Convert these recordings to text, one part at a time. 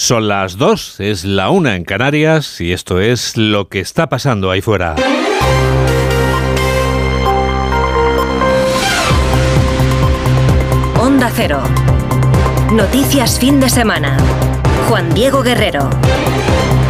Son las dos, es la una en Canarias y esto es lo que está pasando ahí fuera. Onda Cero. Noticias fin de semana. Juan Diego Guerrero.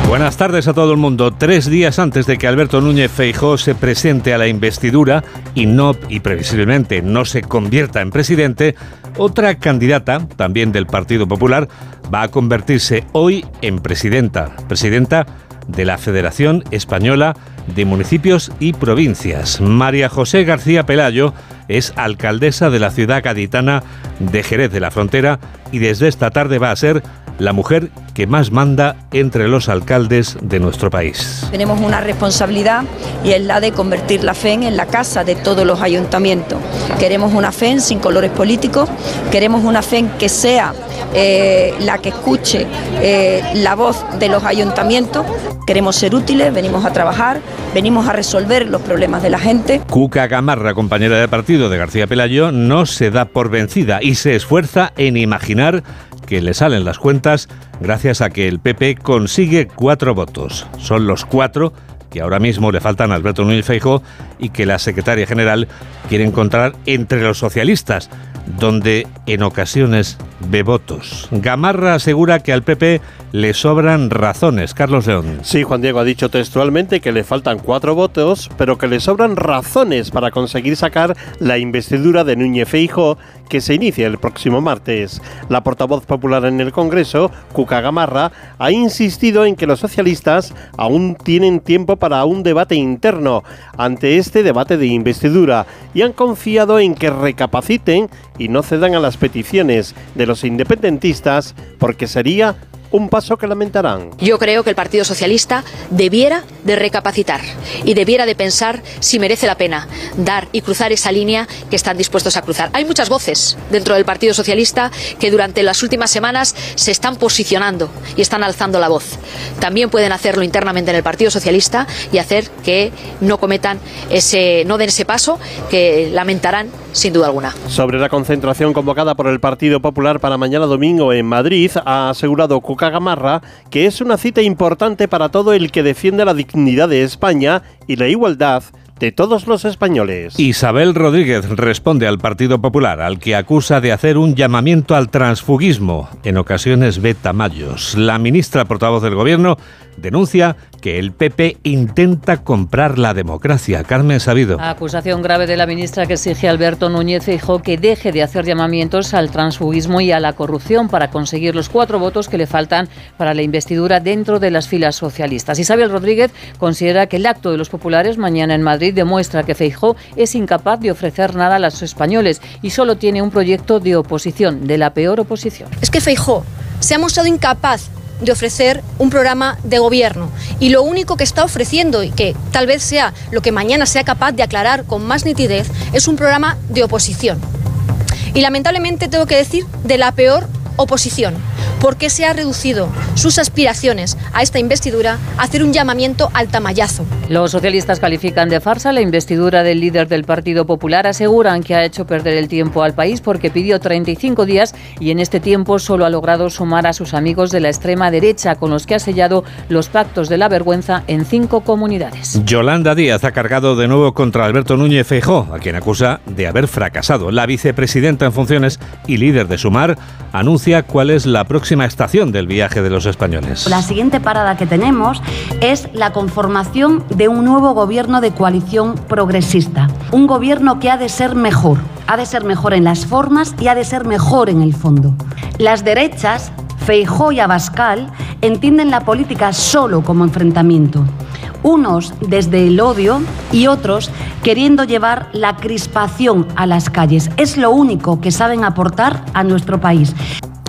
Buenas tardes a todo el mundo. Tres días antes de que Alberto Núñez Feijó se presente a la investidura y no y previsiblemente no se convierta en presidente, otra candidata, también del Partido Popular, va a convertirse hoy en presidenta. Presidenta de la Federación Española de Municipios y Provincias. María José García Pelayo es alcaldesa de la ciudad gaditana de Jerez de la Frontera y desde esta tarde va a ser la mujer que más manda entre los alcaldes de nuestro país. Tenemos una responsabilidad y es la de convertir la FEN en la casa de todos los ayuntamientos. Queremos una FEN sin colores políticos, queremos una FEN que sea eh, la que escuche eh, la voz de los ayuntamientos. Queremos ser útiles, venimos a trabajar, venimos a resolver los problemas de la gente. Cuca Gamarra, compañera de partido de García Pelayo, no se da por vencida y se esfuerza en imaginar que le salen las cuentas gracias a que el PP consigue cuatro votos. Son los cuatro que ahora mismo le faltan a Alberto Núñez Feijóo y que la secretaria general quiere encontrar entre los socialistas, donde en ocasiones ve votos. Gamarra asegura que al PP le sobran razones. Carlos León. Sí, Juan Diego ha dicho textualmente que le faltan cuatro votos, pero que le sobran razones para conseguir sacar la investidura de Núñez Feijóo que se inicia el próximo martes. La portavoz popular en el Congreso, Cuca Gamarra, ha insistido en que los socialistas aún tienen tiempo para un debate interno ante este debate de investidura y han confiado en que recapaciten y no cedan a las peticiones de los independentistas porque sería un paso que lamentarán. Yo creo que el Partido Socialista debiera de recapacitar y debiera de pensar si merece la pena dar y cruzar esa línea que están dispuestos a cruzar. Hay muchas voces dentro del Partido Socialista que durante las últimas semanas se están posicionando y están alzando la voz. También pueden hacerlo internamente en el Partido Socialista y hacer que no cometan ese, no den ese paso que lamentarán sin duda alguna. Sobre la concentración convocada por el Partido Popular para mañana domingo en Madrid, ha asegurado Gamarra que es una cita importante para todo el que defiende la dignidad de España y la igualdad de todos los españoles. Isabel Rodríguez responde al Partido Popular, al que acusa de hacer un llamamiento al transfugismo. En ocasiones ve tamallos. La ministra portavoz del Gobierno denuncia que el PP intenta comprar la democracia. Carmen Sabido. Acusación grave de la ministra que exige a Alberto Núñez Feijóo que deje de hacer llamamientos al transfugismo y a la corrupción para conseguir los cuatro votos que le faltan para la investidura dentro de las filas socialistas. Isabel Rodríguez considera que el acto de los populares mañana en Madrid demuestra que Feijóo es incapaz de ofrecer nada a los españoles y solo tiene un proyecto de oposición, de la peor oposición. Es que Feijóo se ha mostrado incapaz de ofrecer un programa de gobierno. Y lo único que está ofreciendo, y que tal vez sea lo que mañana sea capaz de aclarar con más nitidez, es un programa de oposición. Y lamentablemente tengo que decir de la peor oposición. ¿Por qué se ha reducido sus aspiraciones a esta investidura a hacer un llamamiento al tamallazo? Los socialistas califican de farsa la investidura del líder del Partido Popular. Aseguran que ha hecho perder el tiempo al país porque pidió 35 días y en este tiempo solo ha logrado sumar a sus amigos de la extrema derecha con los que ha sellado los pactos de la vergüenza en cinco comunidades. Yolanda Díaz ha cargado de nuevo contra Alberto Núñez Feijó, a quien acusa de haber fracasado. La vicepresidenta en funciones y líder de Sumar anuncia cuál es la próxima estación del viaje de los españoles. La siguiente parada que tenemos es la conformación de un nuevo gobierno de coalición progresista. Un gobierno que ha de ser mejor. Ha de ser mejor en las formas y ha de ser mejor en el fondo. Las derechas, Feijó y Abascal, entienden la política solo como enfrentamiento unos desde el odio y otros queriendo llevar la crispación a las calles. Es lo único que saben aportar a nuestro país.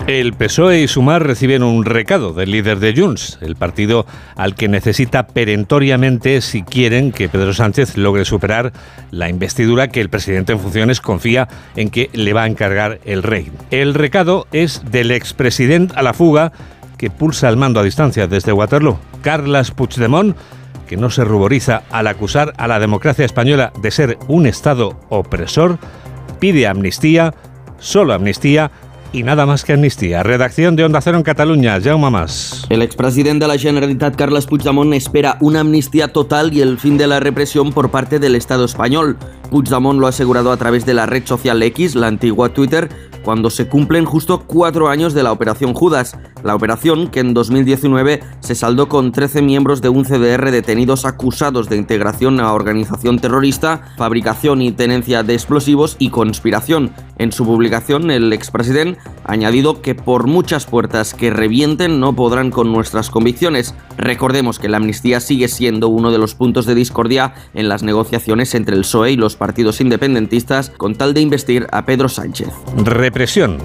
El PSOE y Sumar reciben un recado del líder de Junts, el partido al que necesita perentoriamente si quieren que Pedro Sánchez logre superar la investidura que el presidente en funciones confía en que le va a encargar el rey. El recado es del expresidente a la fuga que pulsa el mando a distancia desde Waterloo, Carlas Puigdemont, que no se ruboriza al acusar a la democracia española de ser un Estado opresor, pide amnistía, solo amnistía, y nada más que amnistía. Redacción de Onda Cero en Cataluña, Jaume Más. El expresidente de la Generalitat, Carles Puigdemont, espera una amnistía total y el fin de la represión por parte del Estado español. Puigdemont lo ha asegurado a través de la red social X, la antigua Twitter, cuando se cumplen justo cuatro años de la Operación Judas. La operación, que en 2019 se saldó con 13 miembros de un CDR detenidos acusados de integración a organización terrorista, fabricación y tenencia de explosivos y conspiración. En su publicación, el expresidente ha añadido que por muchas puertas que revienten no podrán con nuestras convicciones. Recordemos que la amnistía sigue siendo uno de los puntos de discordia en las negociaciones entre el PSOE y los partidos independentistas con tal de investir a Pedro Sánchez. Represión.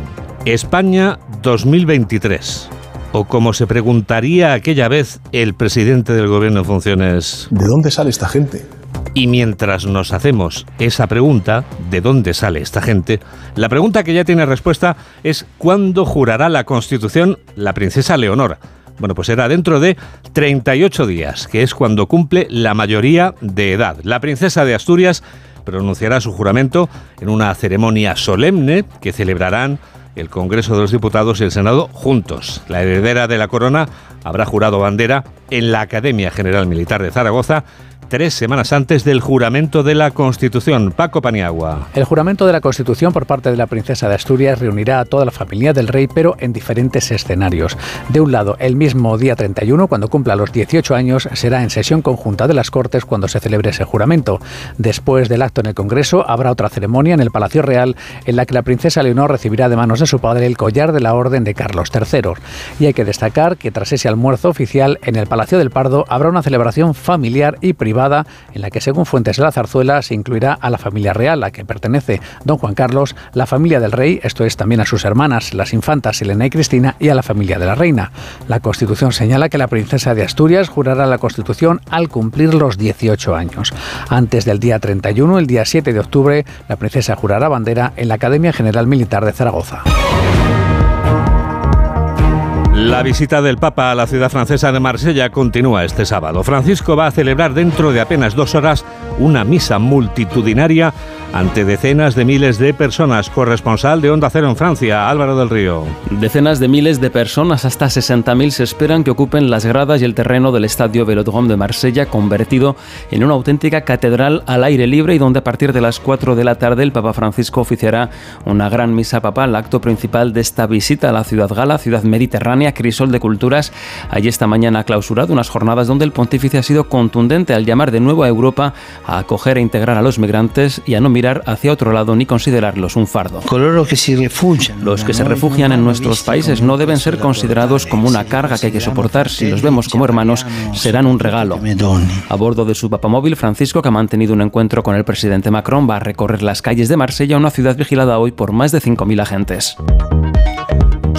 España 2023. O como se preguntaría aquella vez el presidente del gobierno en funciones. ¿De dónde sale esta gente? Y mientras nos hacemos esa pregunta, ¿de dónde sale esta gente? La pregunta que ya tiene respuesta es ¿cuándo jurará la Constitución la princesa Leonora? Bueno, pues será dentro de 38 días, que es cuando cumple la mayoría de edad. La princesa de Asturias pronunciará su juramento en una ceremonia solemne que celebrarán el Congreso de los Diputados y el Senado juntos. La heredera de la corona habrá jurado bandera en la Academia General Militar de Zaragoza tres semanas antes del juramento de la Constitución. Paco Paniagua. El juramento de la Constitución por parte de la princesa de Asturias reunirá a toda la familia del rey, pero en diferentes escenarios. De un lado, el mismo día 31, cuando cumpla los 18 años, será en sesión conjunta de las Cortes cuando se celebre ese juramento. Después del acto en el Congreso, habrá otra ceremonia en el Palacio Real en la que la princesa Leonor recibirá de manos de su padre el collar de la Orden de Carlos III. Y hay que destacar que tras ese almuerzo oficial, en el Palacio del Pardo habrá una celebración familiar y privada en la que, según fuentes de la zarzuela, se incluirá a la familia real, a que pertenece don Juan Carlos, la familia del rey, esto es también a sus hermanas, las infantas Elena y Cristina, y a la familia de la reina. La Constitución señala que la princesa de Asturias jurará la Constitución al cumplir los 18 años. Antes del día 31, el día 7 de octubre, la princesa jurará bandera en la Academia General Militar de Zaragoza. La visita del Papa a la ciudad francesa de Marsella continúa este sábado. Francisco va a celebrar dentro de apenas dos horas una misa multitudinaria ante decenas de miles de personas. Corresponsal de Onda Cero en Francia, Álvaro del Río. Decenas de miles de personas, hasta 60.000, se esperan que ocupen las gradas y el terreno del estadio Velodrome de Marsella, convertido en una auténtica catedral al aire libre y donde a partir de las 4 de la tarde el Papa Francisco oficiará una gran misa papal, acto principal de esta visita a la ciudad gala, ciudad mediterránea Crisol de Culturas, allí esta mañana ha clausurado unas jornadas donde el pontífice ha sido contundente al llamar de nuevo a Europa a acoger e integrar a los migrantes y a no mirar hacia otro lado ni considerarlos un fardo. Los que se refugian en nuestros países no deben ser considerados como una carga que hay que soportar. Si los vemos como hermanos, serán un regalo. A bordo de su papamóvil, Francisco, que ha mantenido un encuentro con el presidente Macron, va a recorrer las calles de Marsella, una ciudad vigilada hoy por más de 5.000 agentes.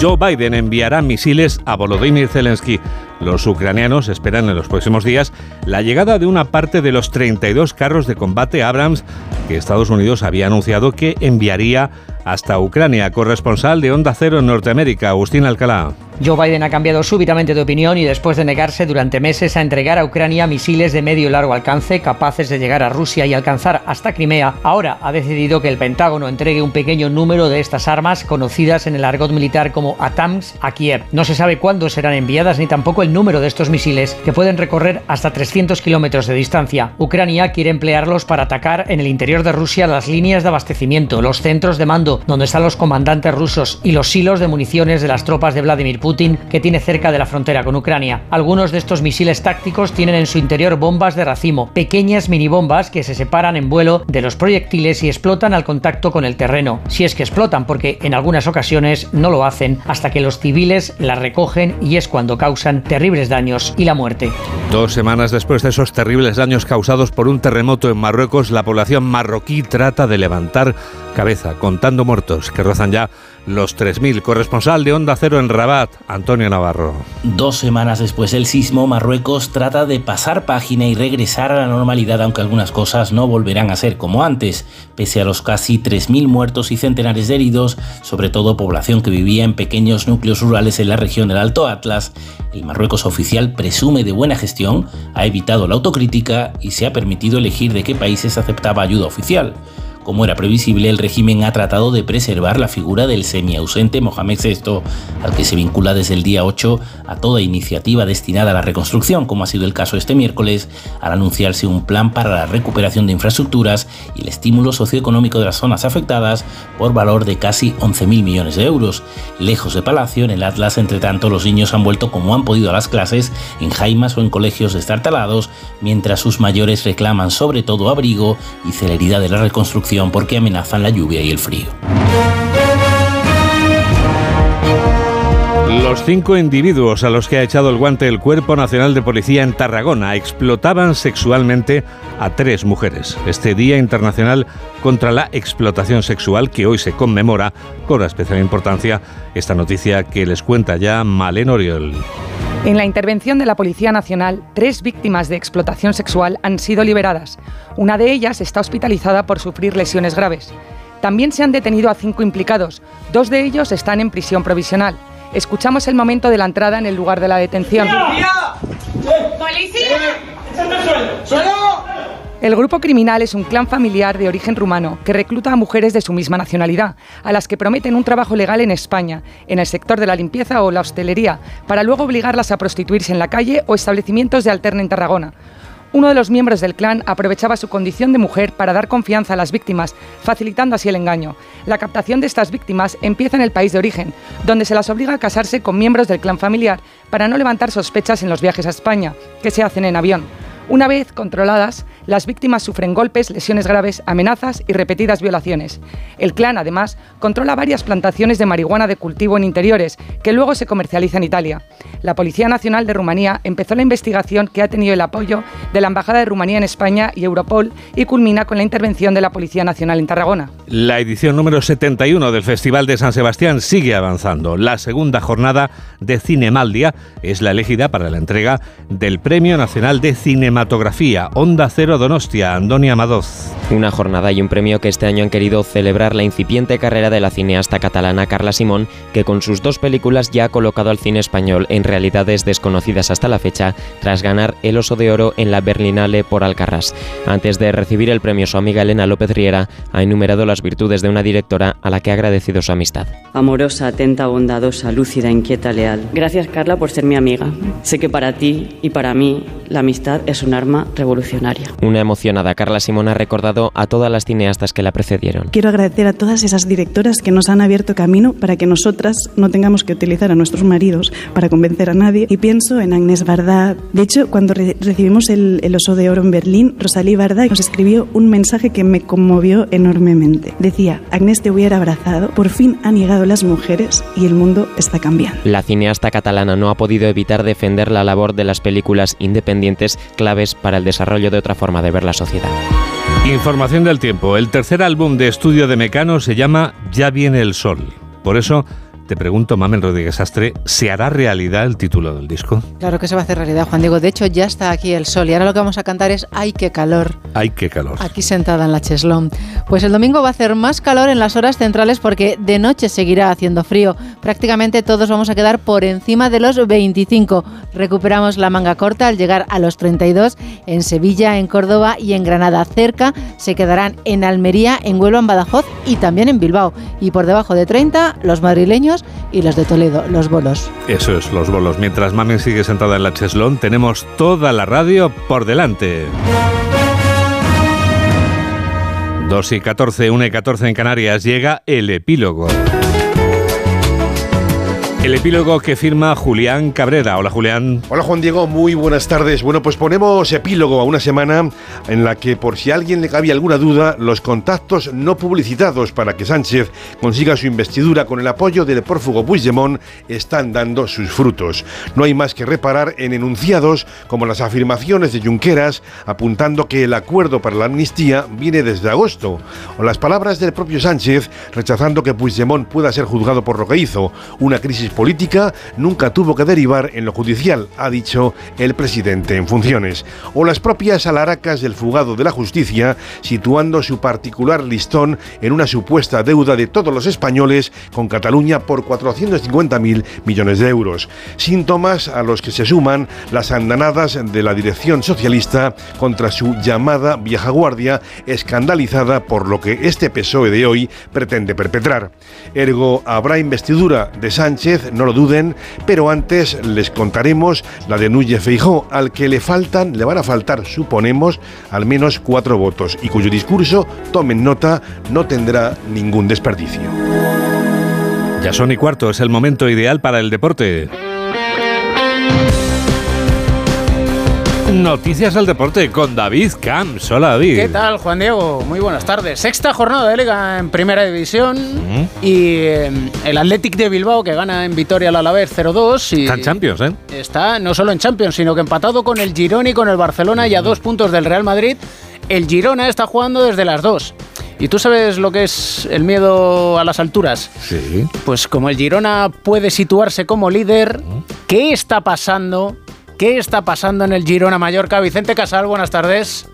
Joe Biden enviará misiles a Volodymyr Zelensky. Los ucranianos esperan en los próximos días la llegada de una parte de los 32 carros de combate Abrams que Estados Unidos había anunciado que enviaría hasta Ucrania. Corresponsal de Onda Cero en Norteamérica, Agustín Alcalá. Joe Biden ha cambiado súbitamente de opinión y después de negarse durante meses a entregar a Ucrania misiles de medio y largo alcance capaces de llegar a Rusia y alcanzar hasta Crimea, ahora ha decidido que el Pentágono entregue un pequeño número de estas armas conocidas en el argot militar como ATAMS a Kiev. No se sabe cuándo serán enviadas ni tampoco el número de estos misiles que pueden recorrer hasta 300 kilómetros de distancia. Ucrania quiere emplearlos para atacar en el interior de Rusia las líneas de abastecimiento, los centros de mando donde están los comandantes rusos y los silos de municiones de las tropas de Vladimir Putin que tiene cerca de la frontera con Ucrania. Algunos de estos misiles tácticos tienen en su interior bombas de racimo, pequeñas minibombas que se separan en vuelo de los proyectiles y explotan al contacto con el terreno. Si es que explotan, porque en algunas ocasiones no lo hacen hasta que los civiles las recogen y es cuando causan terribles daños y la muerte. Dos semanas después de esos terribles daños causados por un terremoto en Marruecos, la población marroquí trata de levantar cabeza, contando muertos que rozan ya los 3.000. Corresponsal de Onda Cero en Rabat, Antonio Navarro. Dos semanas después del sismo, Marruecos trata de pasar página y regresar a la normalidad, aunque algunas cosas no volverán a ser como antes, pese a los casi 3.000 muertos y centenares de heridos, sobre todo población que vivía en pequeños núcleos rurales en la región del Alto Atlas. El Marruecos oficial presume de buena gestión, ha evitado la autocrítica y se ha permitido elegir de qué países aceptaba ayuda oficial como era previsible, el régimen ha tratado de preservar la figura del semiausente Mohamed VI, al que se vincula desde el día 8 a toda iniciativa destinada a la reconstrucción, como ha sido el caso este miércoles, al anunciarse un plan para la recuperación de infraestructuras y el estímulo socioeconómico de las zonas afectadas por valor de casi 11.000 millones de euros. Lejos de Palacio, en el Atlas, entre tanto, los niños han vuelto como han podido a las clases, en jaimas o en colegios destartalados, mientras sus mayores reclaman sobre todo abrigo y celeridad de la reconstrucción porque amenazan la lluvia y el frío. Los cinco individuos a los que ha echado el guante el Cuerpo Nacional de Policía en Tarragona explotaban sexualmente a tres mujeres. Este Día Internacional contra la Explotación Sexual, que hoy se conmemora, con especial importancia esta noticia que les cuenta ya Malen Oriol. En la intervención de la Policía Nacional, tres víctimas de explotación sexual han sido liberadas. Una de ellas está hospitalizada por sufrir lesiones graves. También se han detenido a cinco implicados. Dos de ellos están en prisión provisional. Escuchamos el momento de la entrada en el lugar de la detención. ¡Policía! El grupo criminal es un clan familiar de origen rumano que recluta a mujeres de su misma nacionalidad, a las que prometen un trabajo legal en España, en el sector de la limpieza o la hostelería, para luego obligarlas a prostituirse en la calle o establecimientos de alterna en Tarragona. Uno de los miembros del clan aprovechaba su condición de mujer para dar confianza a las víctimas, facilitando así el engaño. La captación de estas víctimas empieza en el país de origen, donde se las obliga a casarse con miembros del clan familiar para no levantar sospechas en los viajes a España, que se hacen en avión. Una vez controladas, las víctimas sufren golpes, lesiones graves, amenazas y repetidas violaciones. El clan, además, controla varias plantaciones de marihuana de cultivo en interiores, que luego se comercializa en Italia. La Policía Nacional de Rumanía empezó la investigación que ha tenido el apoyo de la Embajada de Rumanía en España y Europol y culmina con la intervención de la Policía Nacional en Tarragona. La edición número 71 del Festival de San Sebastián sigue avanzando. La segunda jornada de Cinemaldia es la elegida para la entrega del Premio Nacional de Cinematografía Onda Cero Donostia, Andonia Madoz. Una jornada y un premio que este año han querido celebrar la incipiente carrera de la cineasta catalana Carla Simón, que con sus dos películas ya ha colocado al cine español en realidades desconocidas hasta la fecha, tras ganar el Oso de Oro en la Berlinale por Alcarrás. Antes de recibir el premio, su amiga Elena López Riera ha enumerado las virtudes de una directora a la que ha agradecido su amistad. Amorosa, atenta, bondadosa, lúcida, inquieta, leal. Gracias Carla por ser mi amiga. Sé que para ti y para mí la amistad es un arma revolucionaria. Una emocionada Carla Simón ha recordado a todas las cineastas que la precedieron. Quiero agradecer a todas esas directoras que nos han abierto camino para que nosotras no tengamos que utilizar a nuestros maridos para convencer a nadie. Y pienso en Agnès Varda. De hecho, cuando re recibimos el, el, Oso de Oro en Berlín, Rosalí Varda nos escribió un mensaje que me conmovió enormemente. Decía, Agnès te hubiera abrazado, por fin han llegado las mujeres y el mundo está cambiando. La cineasta catalana no ha podido evitar defender la labor de las películas independientes claves para el desarrollo de otra forma de ver la sociedad. Información del tiempo. El tercer álbum de estudio de Mecano se llama Ya viene el sol. Por eso te pregunto, Mamen Rodríguez Astre, ¿se hará realidad el título del disco? Claro que se va a hacer realidad, Juan Diego. De hecho, ya está aquí el sol y ahora lo que vamos a cantar es ¡Ay, qué calor! ¡Ay, qué calor! Aquí sentada en la cheslón. Pues el domingo va a hacer más calor en las horas centrales porque de noche seguirá haciendo frío. Prácticamente todos vamos a quedar por encima de los 25. Recuperamos la manga corta al llegar a los 32 en Sevilla, en Córdoba y en Granada. Cerca se quedarán en Almería, en Huelva, en Badajoz y también en Bilbao. Y por debajo de 30 los madrileños y los de Toledo, los bolos. Eso es, los bolos. Mientras Mamen sigue sentada en la cheslón, tenemos toda la radio por delante. 2 y 14, 1 y 14 en Canarias, llega el epílogo. El epílogo que firma Julián Cabrera. Hola Julián. Hola Juan Diego, muy buenas tardes. Bueno, pues ponemos epílogo a una semana en la que por si a alguien le cabía alguna duda, los contactos no publicitados para que Sánchez consiga su investidura con el apoyo del prófugo Puigdemont están dando sus frutos. No hay más que reparar en enunciados como las afirmaciones de Junqueras apuntando que el acuerdo para la amnistía viene desde agosto, o las palabras del propio Sánchez rechazando que Puigdemont pueda ser juzgado por lo que hizo, una crisis crisis política nunca tuvo que derivar en lo judicial, ha dicho el presidente en funciones. O las propias alaracas del fugado de la justicia, situando su particular listón en una supuesta deuda de todos los españoles con Cataluña por 450.000 millones de euros. Síntomas a los que se suman las andanadas de la dirección socialista contra su llamada vieja guardia, escandalizada por lo que este PSOE de hoy pretende perpetrar. Ergo, habrá investidura de Sánchez, no lo duden, pero antes les contaremos la de Núñez Feijó, al que le faltan, le van a faltar, suponemos, al menos cuatro votos y cuyo discurso, tomen nota, no tendrá ningún desperdicio. Ya son y cuarto, es el momento ideal para el deporte. Noticias del deporte con David Camps. Hola David. ¿Qué tal, Juan Diego? Muy buenas tardes. Sexta jornada de liga en primera división y eh, el Athletic de Bilbao que gana en Vitoria al Alavés 0-2. Y Está en Champions, ¿eh? Está no solo en Champions, sino que empatado con el Girona y con el Barcelona y a dos puntos del Real Madrid. El Girona está jugando desde las dos. ¿Y tú sabes lo que es el miedo a las alturas? Sí. Pues como el Girona puede situarse como líder, ¿qué está pasando? ¿Qué está pasando en el Girona Mallorca? Vicente Casal, buenas tardes.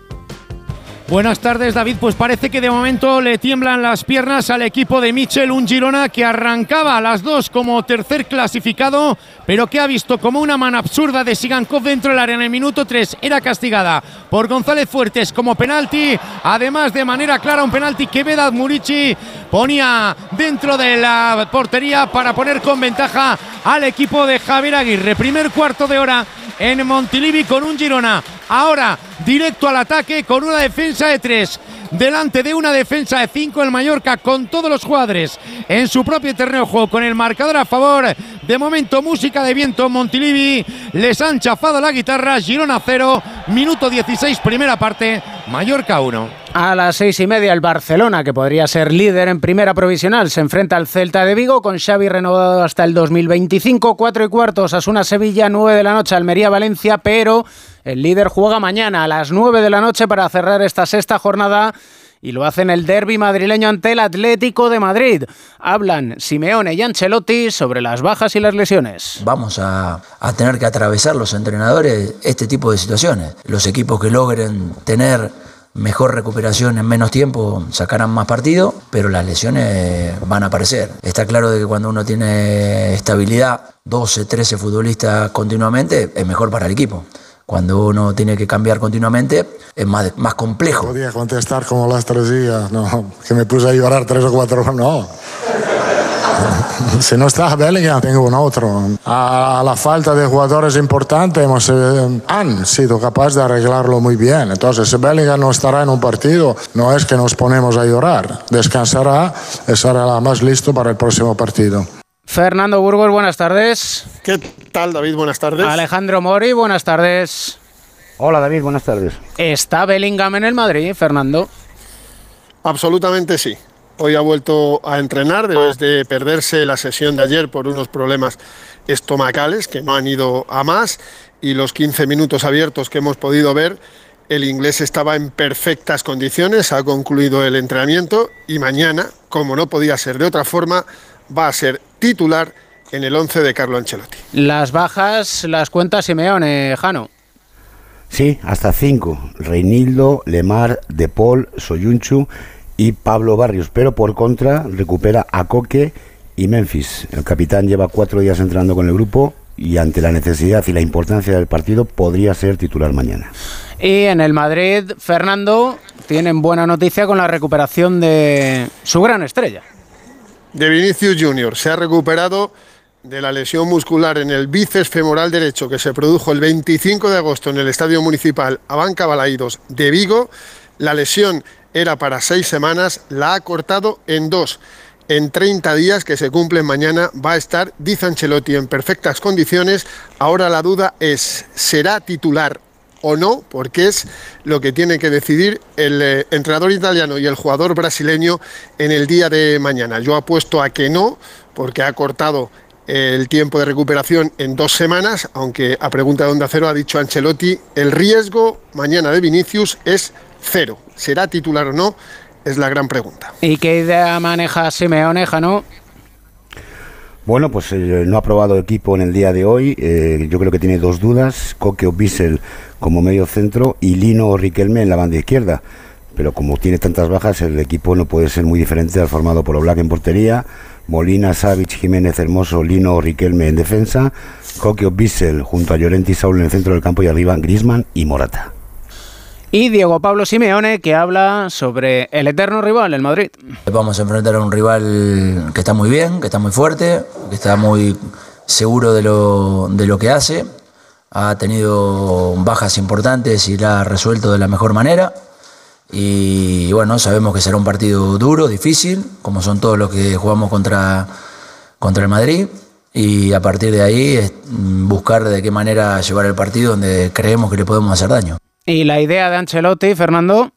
Buenas tardes, David. Pues parece que de momento le tiemblan las piernas al equipo de Michel, un Girona que arrancaba a las dos como tercer clasificado, pero que ha visto como una mano absurda de Sigankov dentro del área en el minuto 3 era castigada por González Fuertes como penalti. Además, de manera clara, un penalti que Vedad Murici ponía dentro de la portería para poner con ventaja al equipo de Javier Aguirre. Primer cuarto de hora en Montilivi con un Girona. Ahora directo al ataque con una defensa de tres. Delante de una defensa de cinco el Mallorca con todos los jugadores en su propio terreno de juego con el marcador a favor. De momento música de viento Montilivi. Les han chafado la guitarra. Girona 0. Minuto 16 primera parte. Mallorca 1. A las seis y media el Barcelona, que podría ser líder en primera provisional, se enfrenta al Celta de Vigo con Xavi renovado hasta el 2025, cuatro y cuartos, Asuna Sevilla, nueve de la noche, Almería Valencia, pero el líder juega mañana a las nueve de la noche para cerrar esta sexta jornada y lo hacen el derby madrileño ante el Atlético de Madrid. Hablan Simeone y Ancelotti sobre las bajas y las lesiones. Vamos a, a, tener que atravesar los entrenadores este tipo de situaciones. Los equipos que logren tener mejor recuperación en menos tiempo sacarán más partido, pero las lesiones van a aparecer. Está claro de que cuando uno tiene estabilidad, 12, 13 futbolistas continuamente, es mejor para el equipo. Cuando uno tiene que cambiar continuamente, es más, más complejo. Podía contestar como las tres días, no, que me puse a llorar tres o cuatro, no. Si no está Bellingham, tengo un otro. A la falta de jugadores importantes hemos, eh, han sido capaces de arreglarlo muy bien. Entonces, si Bellingham no estará en un partido, no es que nos ponemos a llorar. Descansará estará más listo para el próximo partido. Fernando Burgos, buenas tardes. ¿Qué tal, David? Buenas tardes. Alejandro Mori, buenas tardes. Hola, David, buenas tardes. ¿Está Bellingham en el Madrid, Fernando? Absolutamente sí. Hoy ha vuelto a entrenar después de perderse la sesión de ayer por unos problemas estomacales que no han ido a más y los 15 minutos abiertos que hemos podido ver, el inglés estaba en perfectas condiciones, ha concluido el entrenamiento y mañana, como no podía ser de otra forma, va a ser titular en el 11 de Carlo Ancelotti. Las bajas las cuenta Simeone, Jano. Sí, hasta cinco. Reinildo, Lemar, De Paul, Soyunchu y Pablo Barrios, pero por contra recupera a Coque y Memphis. El capitán lleva cuatro días entrenando con el grupo y ante la necesidad y la importancia del partido podría ser titular mañana. Y en el Madrid, Fernando, tienen buena noticia con la recuperación de su gran estrella. De Vinicius Junior. Se ha recuperado de la lesión muscular en el bíceps femoral derecho que se produjo el 25 de agosto en el Estadio Municipal Abanca Balaídos de Vigo. La lesión era para seis semanas, la ha cortado en dos. En 30 días que se cumplen mañana va a estar Di Ancelotti en perfectas condiciones. Ahora la duda es, ¿será titular o no? Porque es lo que tiene que decidir el eh, entrenador italiano y el jugador brasileño en el día de mañana. Yo apuesto a que no, porque ha cortado el tiempo de recuperación en dos semanas, aunque a pregunta de Onda Cero ha dicho Ancelotti, el riesgo mañana de Vinicius es cero. ¿Será titular o no? Es la gran pregunta. ¿Y qué idea maneja Simeone, no? Bueno, pues eh, no ha probado equipo en el día de hoy. Eh, yo creo que tiene dos dudas: Coque o Bissell como medio centro y Lino o Riquelme en la banda izquierda. Pero como tiene tantas bajas, el equipo no puede ser muy diferente al formado por Oblak en portería, Molina, Savic, Jiménez, Hermoso, Lino o Riquelme en defensa, Coque o Bissell junto a Llorente y Saúl en el centro del campo y arriba Grisman y Morata. Y Diego Pablo Simeone, que habla sobre el eterno rival, el Madrid. Vamos a enfrentar a un rival que está muy bien, que está muy fuerte, que está muy seguro de lo, de lo que hace. Ha tenido bajas importantes y la ha resuelto de la mejor manera. Y bueno, sabemos que será un partido duro, difícil, como son todos los que jugamos contra, contra el Madrid. Y a partir de ahí buscar de qué manera llevar el partido donde creemos que le podemos hacer daño. ¿Y la idea de Ancelotti, Fernando?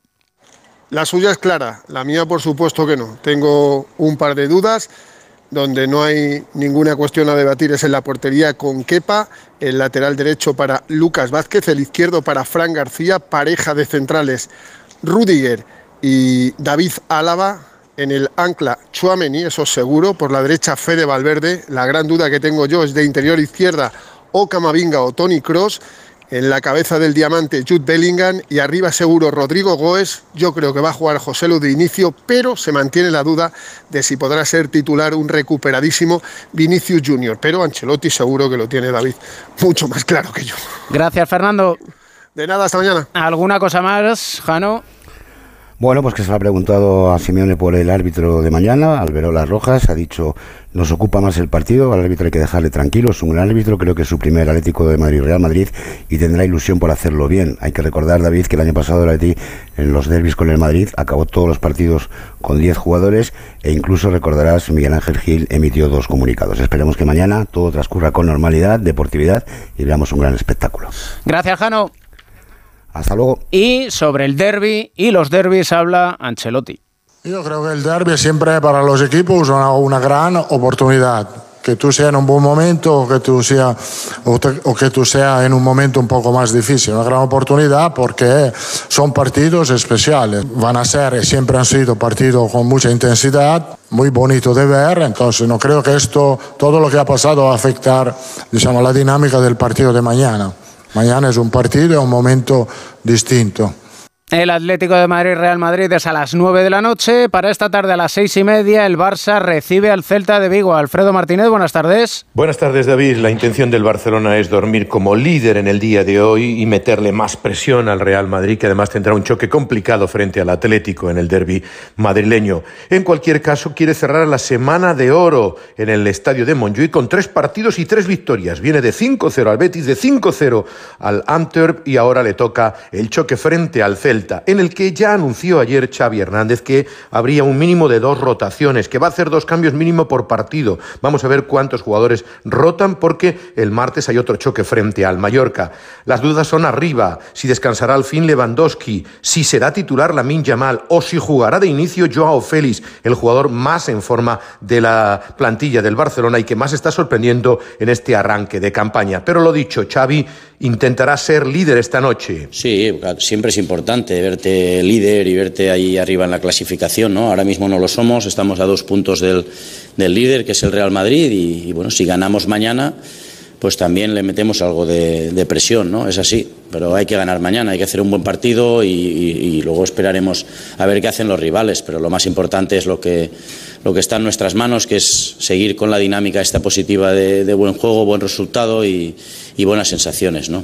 La suya es clara, la mía por supuesto que no. Tengo un par de dudas. Donde no hay ninguna cuestión a debatir es en la portería con Kepa, el lateral derecho para Lucas Vázquez, el izquierdo para Fran García, pareja de centrales Rudiger y David Álava, en el ancla Chuameni, eso seguro, por la derecha Fede Valverde. La gran duda que tengo yo es de interior izquierda o Camavinga o Tony Cross en la cabeza del diamante Jude Bellingham y arriba seguro Rodrigo Goes. Yo creo que va a jugar José Lu de inicio, pero se mantiene la duda de si podrá ser titular un recuperadísimo Vinicius Junior. Pero Ancelotti seguro que lo tiene David mucho más claro que yo. Gracias, Fernando. De nada, hasta mañana. ¿Alguna cosa más, Jano? Bueno, pues que se le ha preguntado a Simeone por el árbitro de mañana, Alberola Rojas, ha dicho, nos ocupa más el partido, al árbitro hay que dejarle tranquilo, es un gran árbitro, creo que es su primer Atlético de Madrid, Real Madrid, y tendrá ilusión por hacerlo bien. Hay que recordar, David, que el año pasado el Atleti en los derbis con el Madrid acabó todos los partidos con 10 jugadores, e incluso recordarás, Miguel Ángel Gil emitió dos comunicados. Esperemos que mañana todo transcurra con normalidad, deportividad, y veamos un gran espectáculo. Gracias, Jano. Hasta luego. Y sobre el derby y los derbis habla Ancelotti. Yo creo que el derby siempre para los equipos es una, una gran oportunidad. Que tú seas en un buen momento o que, tú sea, o, te, o que tú seas en un momento un poco más difícil. Una gran oportunidad porque son partidos especiales. Van a ser, siempre han sido partidos con mucha intensidad, muy bonito de ver. Entonces no creo que esto, todo lo que ha pasado va a afectar digamos, la dinámica del partido de mañana. Mañana es un partido, es un momento distinto. El Atlético de Madrid Real Madrid es a las 9 de la noche. Para esta tarde a las seis y media el Barça recibe al Celta de Vigo. Alfredo Martínez, buenas tardes. Buenas tardes David. La intención del Barcelona es dormir como líder en el día de hoy y meterle más presión al Real Madrid, que además tendrá un choque complicado frente al Atlético en el derby madrileño. En cualquier caso, quiere cerrar la semana de oro en el estadio de Montjuic con tres partidos y tres victorias. Viene de 5-0 al Betis, de 5-0 al Antwerp y ahora le toca el choque frente al Celta en el que ya anunció ayer Xavi Hernández que habría un mínimo de dos rotaciones, que va a hacer dos cambios mínimo por partido. Vamos a ver cuántos jugadores rotan porque el martes hay otro choque frente al Mallorca. Las dudas son arriba, si descansará al fin Lewandowski, si será titular Lamin Yamal o si jugará de inicio Joao Félix, el jugador más en forma de la plantilla del Barcelona y que más está sorprendiendo en este arranque de campaña. Pero lo dicho, Xavi intentará ser líder esta noche. Sí, siempre es importante verte líder y verte ahí arriba en la clasificación, ¿no? Ahora mismo no lo somos, estamos a dos puntos del, del líder, que es el Real Madrid, y, y, bueno, si ganamos mañana, pues también le metemos algo de, presión, ¿no? Es así, pero hay que ganar mañana, hay que hacer un buen partido y, y, y, luego esperaremos a ver qué hacen los rivales, pero lo más importante es lo que, lo que está en nuestras manos, que es seguir con la dinámica esta positiva de, de buen juego, buen resultado y, buenas sensaciones, ¿no?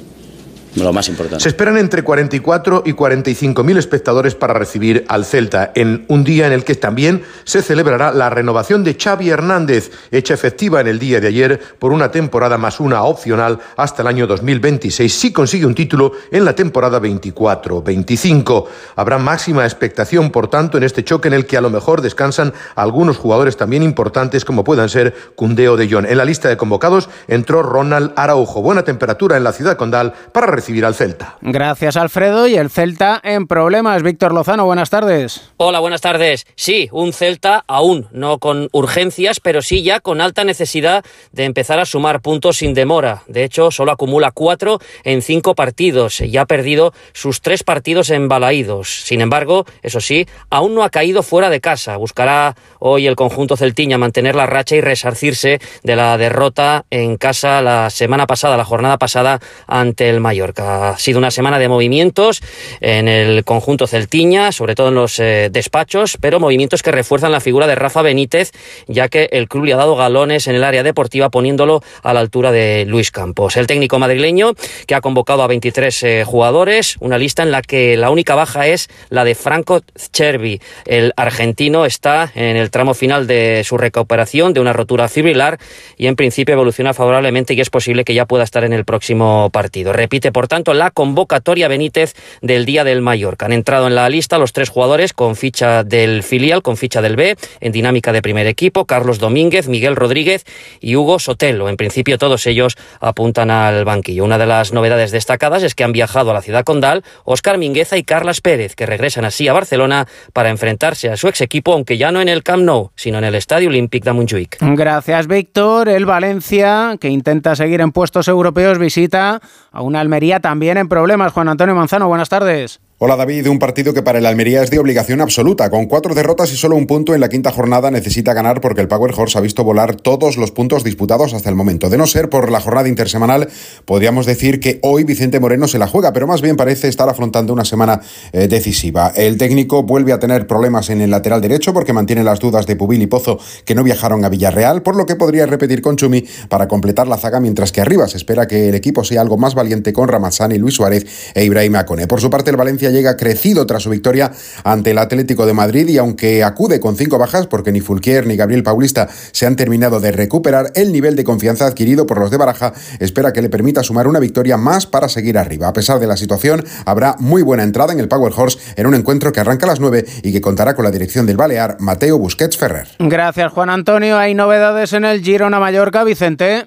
Lo más importante. Se esperan entre 44 y 45 mil espectadores para recibir al Celta en un día en el que también se celebrará la renovación de Xavi Hernández, hecha efectiva en el día de ayer por una temporada más una opcional hasta el año 2026, si consigue un título en la temporada 24-25. Habrá máxima expectación, por tanto, en este choque en el que a lo mejor descansan algunos jugadores también importantes como puedan ser Cundeo de Jong. En la lista de convocados entró Ronald Araujo. Buena temperatura en la ciudad condal para recibir recibir al Celta. Gracias, Alfredo. Y el Celta en problemas. Víctor Lozano, buenas tardes. Hola, buenas tardes. Sí, un Celta aún no con urgencias, pero sí ya con alta necesidad de empezar a sumar puntos sin demora. De hecho, solo acumula cuatro en cinco partidos y ha perdido sus tres partidos embalaídos. Sin embargo, eso sí, aún no ha caído fuera de casa. Buscará hoy el conjunto celtiña mantener la racha y resarcirse de la derrota en casa la semana pasada, la jornada pasada ante el Mallorca. Ha sido una semana de movimientos en el conjunto celtiña, sobre todo en los eh, despachos, pero movimientos que refuerzan la figura de Rafa Benítez, ya que el club le ha dado galones en el área deportiva poniéndolo a la altura de Luis Campos. El técnico madrileño que ha convocado a 23 eh, jugadores, una lista en la que la única baja es la de Franco Chervi. El argentino está en el tramo final de su recuperación de una rotura fibrilar y en principio evoluciona favorablemente y es posible que ya pueda estar en el próximo partido. Repite, por tanto, la convocatoria Benítez del día del Mallorca. Han entrado en la lista los tres jugadores con ficha del filial, con ficha del B, en dinámica de primer equipo, Carlos Domínguez, Miguel Rodríguez y Hugo Sotelo. En principio todos ellos apuntan al banquillo. Una de las novedades destacadas es que han viajado a la ciudad condal Óscar Mingueza y Carlas Pérez, que regresan así a Barcelona para enfrentarse a su ex equipo, aunque ya no en el Camp Nou, sino en el Estadio Olímpic de Montjuic. Gracias, Víctor. El Valencia, que intenta seguir en puestos europeos, visita a una Almería también en problemas. Juan Antonio Manzano, buenas tardes. Hola David, un partido que para el Almería es de obligación absoluta. Con cuatro derrotas y solo un punto en la quinta jornada necesita ganar porque el Power Horse ha visto volar todos los puntos disputados hasta el momento. De no ser por la jornada intersemanal, podríamos decir que hoy Vicente Moreno se la juega, pero más bien parece estar afrontando una semana eh, decisiva. El técnico vuelve a tener problemas en el lateral derecho porque mantiene las dudas de Pubil y Pozo que no viajaron a Villarreal, por lo que podría repetir con Chumi para completar la zaga, mientras que arriba se espera que el equipo sea algo más valiente con Ramazani, Luis Suárez e Ibrahim Acone. Por su parte, el Valencia llega crecido tras su victoria ante el Atlético de Madrid y aunque acude con cinco bajas porque ni Fulquier ni Gabriel Paulista se han terminado de recuperar, el nivel de confianza adquirido por los de Baraja espera que le permita sumar una victoria más para seguir arriba. A pesar de la situación, habrá muy buena entrada en el Power Horse en un encuentro que arranca a las 9 y que contará con la dirección del Balear Mateo Busquets Ferrer. Gracias Juan Antonio. Hay novedades en el Girona Mallorca, Vicente.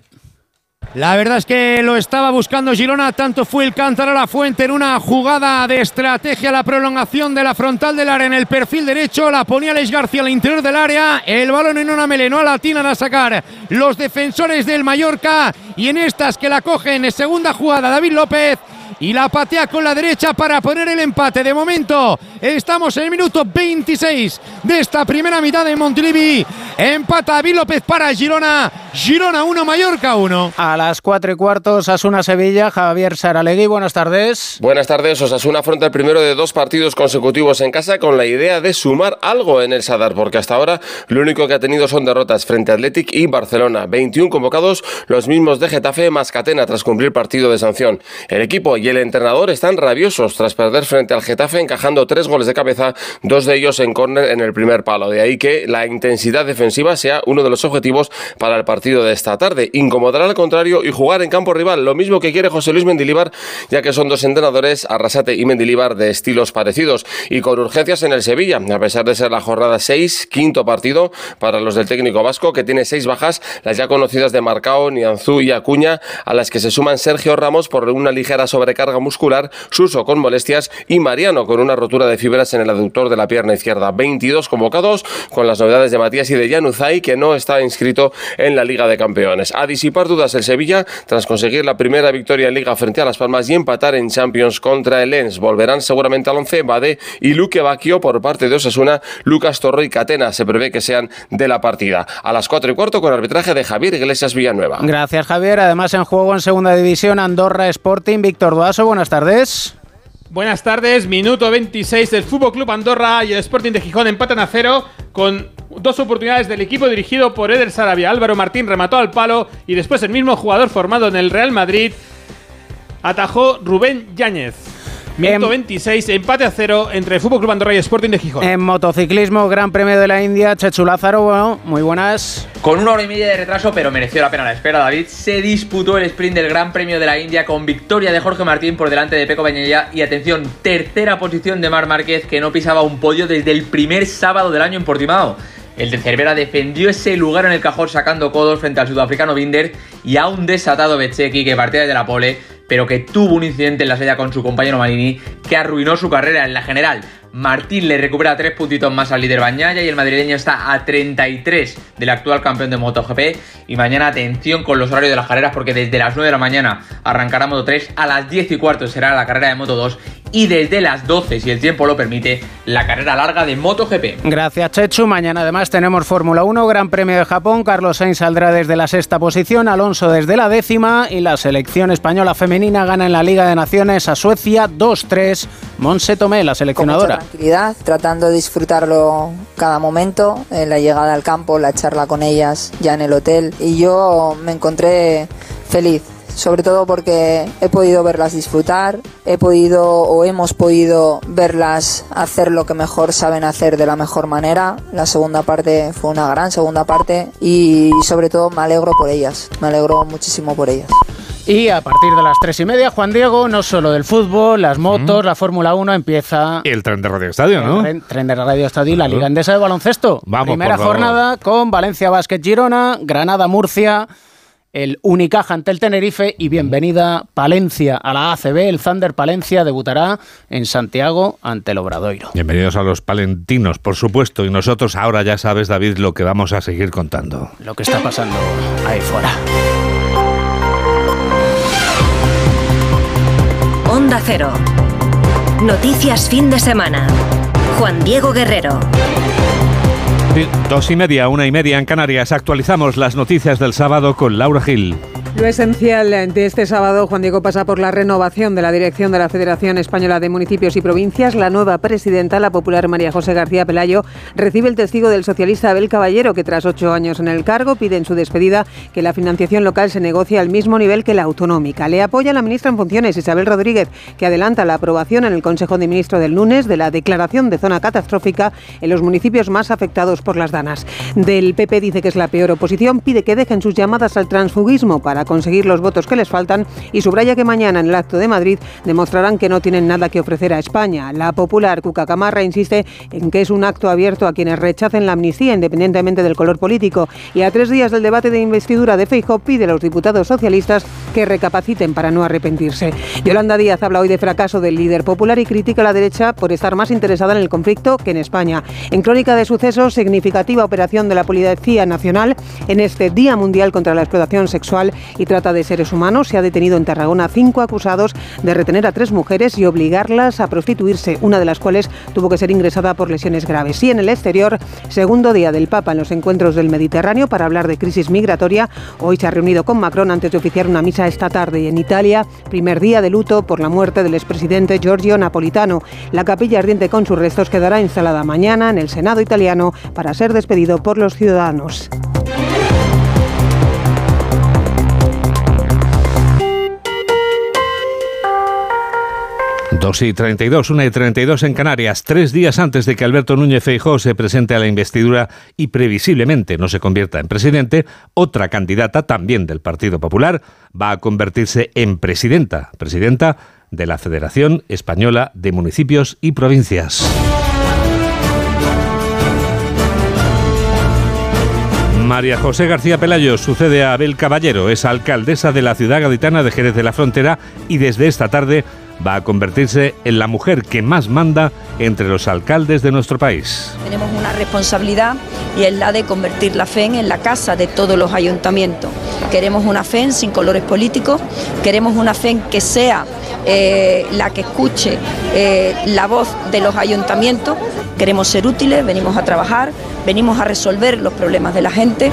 La verdad es que lo estaba buscando Girona, tanto fue el cantar a la fuente en una jugada de estrategia, la prolongación de la frontal del área en el perfil derecho, la ponía Les García al interior del área, el balón en una meleno, la atinan a sacar los defensores del Mallorca y en estas que la cogen en segunda jugada David López y la patea con la derecha para poner el empate. De momento estamos en el minuto 26 de esta primera mitad de Montilivi. Empata David López para Girona. Girona 1, Mallorca 1. A las 4 y cuarto, Osasuna Sevilla, Javier Saralegui, buenas tardes. Buenas tardes, Osasuna afronta el primero de dos partidos consecutivos en casa con la idea de sumar algo en el Sadar, porque hasta ahora lo único que ha tenido son derrotas frente a Athletic y Barcelona. 21 convocados, los mismos de Getafe más Catena tras cumplir partido de sanción. El equipo el entrenador están rabiosos tras perder frente al Getafe encajando tres goles de cabeza, dos de ellos en córner en el primer palo. De ahí que la intensidad defensiva sea uno de los objetivos para el partido de esta tarde. Incomodar al contrario y jugar en campo rival, lo mismo que quiere José Luis Mendilibar, ya que son dos entrenadores, Arrasate y Mendilibar, de estilos parecidos y con urgencias en el Sevilla, a pesar de ser la jornada 6, quinto partido para los del técnico vasco, que tiene seis bajas, las ya conocidas de Marcao, Nianzú y Acuña, a las que se suman Sergio Ramos por una ligera sobrecarga muscular, Suso con molestias y Mariano con una rotura de fibras en el aductor de la pierna izquierda. 22 convocados con las novedades de Matías y de Januzaj, que no está inscrito en la Liga de Campeones. A disipar dudas el Sevilla tras conseguir la primera victoria en Liga frente a Las Palmas y empatar en Champions contra el Lens. Volverán seguramente al 11 Bade y Luque Bacchio por parte de Osasuna, Lucas Torro y Catena. Se prevé que sean de la partida. A las 4 y cuarto con arbitraje de Javier Iglesias Villanueva. Gracias Javier. Además en juego en segunda división Andorra Sporting, Víctor Buenas tardes. Buenas tardes, minuto 26 del Fútbol Club Andorra y el Sporting de Gijón empatan a cero con dos oportunidades del equipo dirigido por Eder Sarabia. Álvaro Martín remató al palo y después el mismo jugador formado en el Real Madrid atajó Rubén Yáñez. Minuto 26, empate a cero entre el Fútbol Club Andorra y Sporting de Gijón. En motociclismo, Gran Premio de la India, Chechu Lázaro, bueno, muy buenas. Con una hora y media de retraso, pero mereció la pena la espera, David. Se disputó el sprint del Gran Premio de la India con victoria de Jorge Martín por delante de Peco Bañella y atención, tercera posición de Mar Márquez que no pisaba un podio desde el primer sábado del año en Portimao. El de Cervera defendió ese lugar en el cajón sacando codos frente al sudafricano Binder y a un desatado Becheki que partía desde la pole pero que tuvo un incidente en la salida con su compañero Marini que arruinó su carrera en la general. Martín le recupera tres puntitos más al líder Bañaya y el madrileño está a 33 del actual campeón de MotoGP. Y mañana atención con los horarios de las carreras porque desde las 9 de la mañana arrancará Moto 3, a las 10 y cuarto será la carrera de Moto 2 y desde las 12, si el tiempo lo permite, la carrera larga de MotoGP. Gracias, Chechu. Mañana además tenemos Fórmula 1, Gran Premio de Japón. Carlos Sainz saldrá desde la sexta posición, Alonso desde la décima y la selección española femenina gana en la Liga de Naciones a Suecia 2-3. Monse Tomé, la seleccionadora. Con mucha tranquilidad, tratando de disfrutarlo cada momento, en la llegada al campo, la charla con ellas ya en el hotel y yo me encontré feliz sobre todo porque he podido verlas disfrutar, he podido o hemos podido verlas hacer lo que mejor saben hacer de la mejor manera. La segunda parte fue una gran segunda parte y sobre todo me alegro por ellas, me alegro muchísimo por ellas. Y a partir de las tres y media, Juan Diego, no solo del fútbol, las motos, la Fórmula 1, empieza... El tren de Radio Estadio, ¿no? El tren de Radio Estadio y la Liga Endesa de Baloncesto. Vamos, Primera jornada con Valencia Basket Girona, Granada Murcia, el Unicaja ante el Tenerife y bienvenida Palencia a la ACB. El Thunder Palencia debutará en Santiago ante el Obradoiro. Bienvenidos a los palentinos, por supuesto, y nosotros ahora ya sabes, David, lo que vamos a seguir contando. Lo que está pasando ahí fuera. Cero. Noticias fin de semana. Juan Diego Guerrero. Dos y media, una y media en Canarias. Actualizamos las noticias del sábado con Laura Gil. Lo esencial de este sábado, Juan Diego, pasa por la renovación de la dirección de la Federación Española de Municipios y Provincias. La nueva presidenta, la popular María José García Pelayo, recibe el testigo del socialista Abel Caballero, que tras ocho años en el cargo pide en su despedida que la financiación local se negocie al mismo nivel que la autonómica. Le apoya la ministra en funciones, Isabel Rodríguez, que adelanta la aprobación en el Consejo de Ministros del lunes de la declaración de zona catastrófica en los municipios más afectados por las danas. Del PP dice que es la peor oposición, pide que dejen sus llamadas al transfugismo para conseguir los votos que les faltan y subraya que mañana en el acto de Madrid demostrarán que no tienen nada que ofrecer a España. La popular Cuca Camarra insiste en que es un acto abierto a quienes rechacen la amnistía independientemente del color político y a tres días del debate de investidura de Feijóo pide a los diputados socialistas que recapaciten para no arrepentirse. Yolanda Díaz habla hoy de fracaso del líder popular y critica a la derecha por estar más interesada en el conflicto que en España. En crónica de sucesos, significativa operación de la Policía Nacional en este Día Mundial contra la Explotación Sexual y Trata de Seres Humanos. Se ha detenido en Tarragona cinco acusados de retener a tres mujeres y obligarlas a prostituirse, una de las cuales tuvo que ser ingresada por lesiones graves. Y en el exterior, segundo día del Papa en los encuentros del Mediterráneo para hablar de crisis migratoria. Hoy se ha reunido con Macron antes de oficiar una misa esta tarde. Y en Italia, primer día de luto por la muerte del expresidente Giorgio Napolitano. La capilla ardiente con sus restos quedará instalada mañana en el Senado italiano para ser despedido por los ciudadanos. Dos y 32, una y 32 en Canarias, tres días antes de que Alberto Núñez Feijóo se presente a la investidura y previsiblemente no se convierta en presidente, otra candidata, también del Partido Popular, va a convertirse en presidenta, presidenta de la Federación Española de Municipios y Provincias. María José García Pelayo sucede a Abel Caballero, es alcaldesa de la ciudad gaditana de Jerez de la Frontera y desde esta tarde va a convertirse en la mujer que más manda entre los alcaldes de nuestro país. Tenemos una responsabilidad y es la de convertir la FEN en la casa de todos los ayuntamientos. Queremos una FEN sin colores políticos, queremos una FEN que sea eh, la que escuche eh, la voz de los ayuntamientos. Queremos ser útiles, venimos a trabajar, venimos a resolver los problemas de la gente.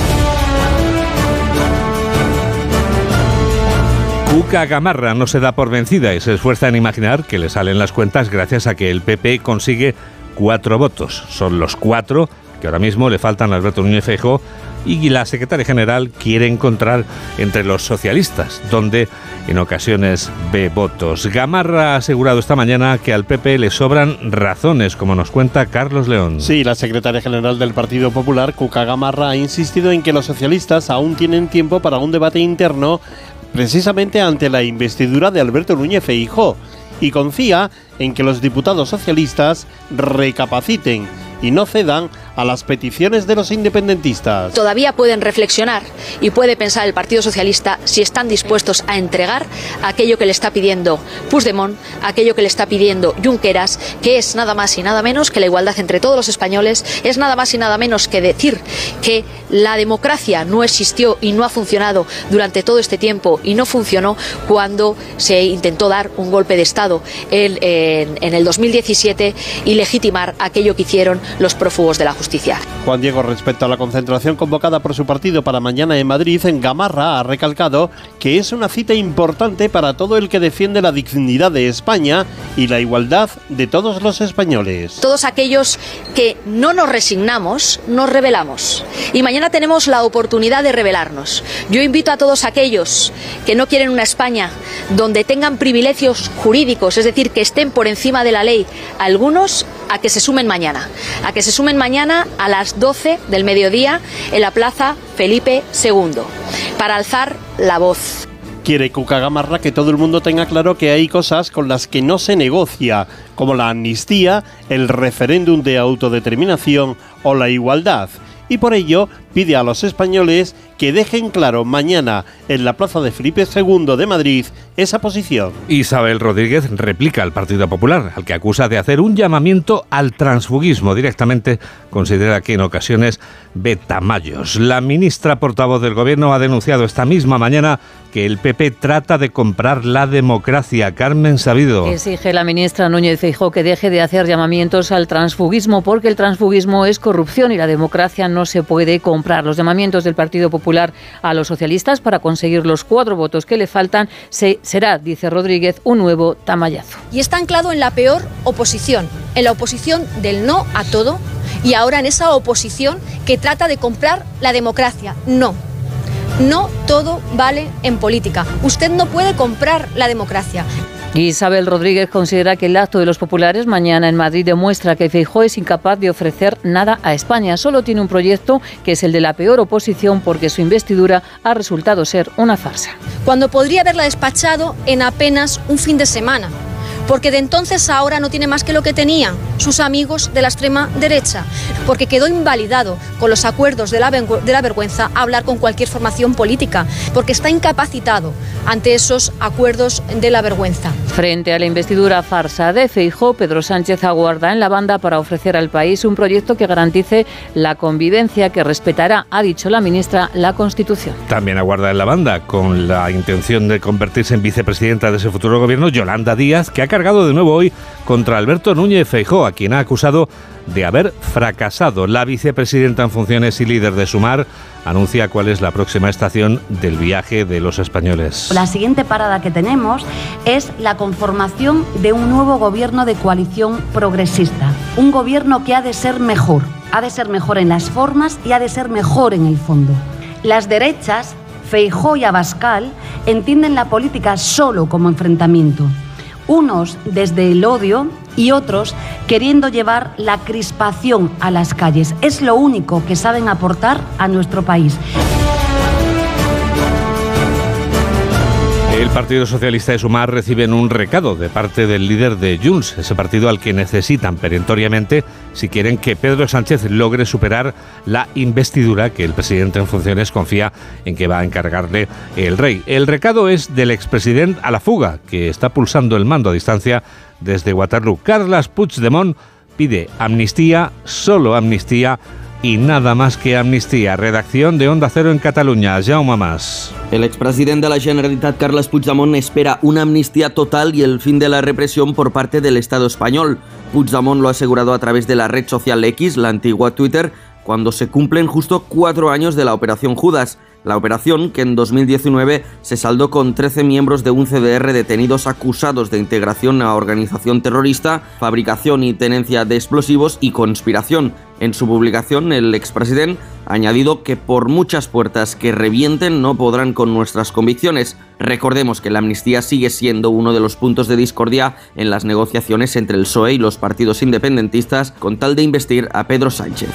Cuca Gamarra no se da por vencida y se esfuerza en imaginar que le salen las cuentas gracias a que el PP consigue cuatro votos. Son los cuatro que ahora mismo le faltan a Alberto Núñez Feijóo y la secretaria general quiere encontrar entre los socialistas, donde en ocasiones ve votos. Gamarra ha asegurado esta mañana que al PP le sobran razones, como nos cuenta Carlos León. Sí, la secretaria general del Partido Popular, Cuca Gamarra, ha insistido en que los socialistas aún tienen tiempo para un debate interno precisamente ante la investidura de Alberto Núñez Feijóo y confía en que los diputados socialistas recapaciten y no cedan a las peticiones de los independentistas. Todavía pueden reflexionar y puede pensar el Partido Socialista si están dispuestos a entregar aquello que le está pidiendo Puigdemont, aquello que le está pidiendo Junqueras, que es nada más y nada menos que la igualdad entre todos los españoles, es nada más y nada menos que decir que la democracia no existió y no ha funcionado durante todo este tiempo y no funcionó cuando se intentó dar un golpe de Estado en, en, en el 2017 y legitimar aquello que hicieron los prófugos de la justicia. Juan Diego, respecto a la concentración convocada por su partido para mañana en Madrid, en Gamarra ha recalcado que es una cita importante para todo el que defiende la dignidad de España y la igualdad de todos los españoles. Todos aquellos que no nos resignamos, nos rebelamos. Y mañana tenemos la oportunidad de rebelarnos. Yo invito a todos aquellos que no quieren una España donde tengan privilegios jurídicos, es decir, que estén por encima de la ley, algunos a que se sumen mañana, a que se sumen mañana a las 12 del mediodía en la Plaza Felipe II, para alzar la voz. Quiere Cuca Gamarra que todo el mundo tenga claro que hay cosas con las que no se negocia, como la amnistía, el referéndum de autodeterminación o la igualdad. Y por ello pide a los españoles que dejen claro mañana en la plaza de Felipe II de Madrid esa posición. Isabel Rodríguez replica al Partido Popular, al que acusa de hacer un llamamiento al transfugismo. Directamente considera que en ocasiones ve tamallos. La ministra portavoz del Gobierno ha denunciado esta misma mañana que el PP trata de comprar la democracia. Carmen Sabido. Exige la ministra Núñez Feijóo que deje de hacer llamamientos al transfugismo porque el transfugismo es corrupción y la democracia no se puede comprar. Los llamamientos del Partido Popular a los socialistas para conseguir los cuatro votos que le faltan se, será, dice Rodríguez, un nuevo tamallazo. Y está anclado en la peor oposición, en la oposición del no a todo y ahora en esa oposición que trata de comprar la democracia. No. No todo vale en política. Usted no puede comprar la democracia. Isabel Rodríguez considera que el acto de los populares mañana en Madrid demuestra que Feijóo es incapaz de ofrecer nada a España. Solo tiene un proyecto que es el de la peor oposición porque su investidura ha resultado ser una farsa. Cuando podría haberla despachado en apenas un fin de semana porque de entonces a ahora no tiene más que lo que tenían sus amigos de la extrema derecha, porque quedó invalidado con los acuerdos de la, de la vergüenza hablar con cualquier formación política, porque está incapacitado ante esos acuerdos de la vergüenza. Frente a la investidura farsa de Feijó, Pedro Sánchez aguarda en la banda para ofrecer al país un proyecto que garantice la convivencia que respetará, ha dicho la ministra, la Constitución. También aguarda en la banda con la intención de convertirse en vicepresidenta de ese futuro gobierno Yolanda Díaz, que ha cargado de nuevo hoy contra Alberto Núñez Feijó, a quien ha acusado de haber fracasado. La vicepresidenta en funciones y líder de Sumar anuncia cuál es la próxima estación del viaje de los españoles. La siguiente parada que tenemos es la conformación de un nuevo gobierno de coalición progresista. Un gobierno que ha de ser mejor. Ha de ser mejor en las formas y ha de ser mejor en el fondo. Las derechas, Feijó y Abascal, entienden la política solo como enfrentamiento unos desde el odio y otros queriendo llevar la crispación a las calles. Es lo único que saben aportar a nuestro país. El Partido Socialista de Sumar reciben un recado de parte del líder de Junts, ese partido al que necesitan perentoriamente si quieren que Pedro Sánchez logre superar la investidura que el presidente en funciones confía en que va a encargarle el rey. El recado es del expresidente a la fuga, que está pulsando el mando a distancia desde Waterloo. Carles Puigdemont pide amnistía, solo amnistía y nada más que amnistía. Redacción de Onda Cero en Cataluña. Jaume Mas. El expresidente de la Generalitat, Carles Puigdemont, espera una amnistía total y el fin de la represión por parte del Estado español. Puigdemont lo ha asegurado a través de la red social X, la antigua Twitter, cuando se cumplen justo cuatro años de la Operación Judas. La operación, que en 2019 se saldó con 13 miembros de un CDR detenidos acusados de integración a organización terrorista, fabricación y tenencia de explosivos y conspiración. En su publicación, el expresidente ha añadido que por muchas puertas que revienten no podrán con nuestras convicciones. Recordemos que la amnistía sigue siendo uno de los puntos de discordia en las negociaciones entre el PSOE y los partidos independentistas con tal de investir a Pedro Sánchez.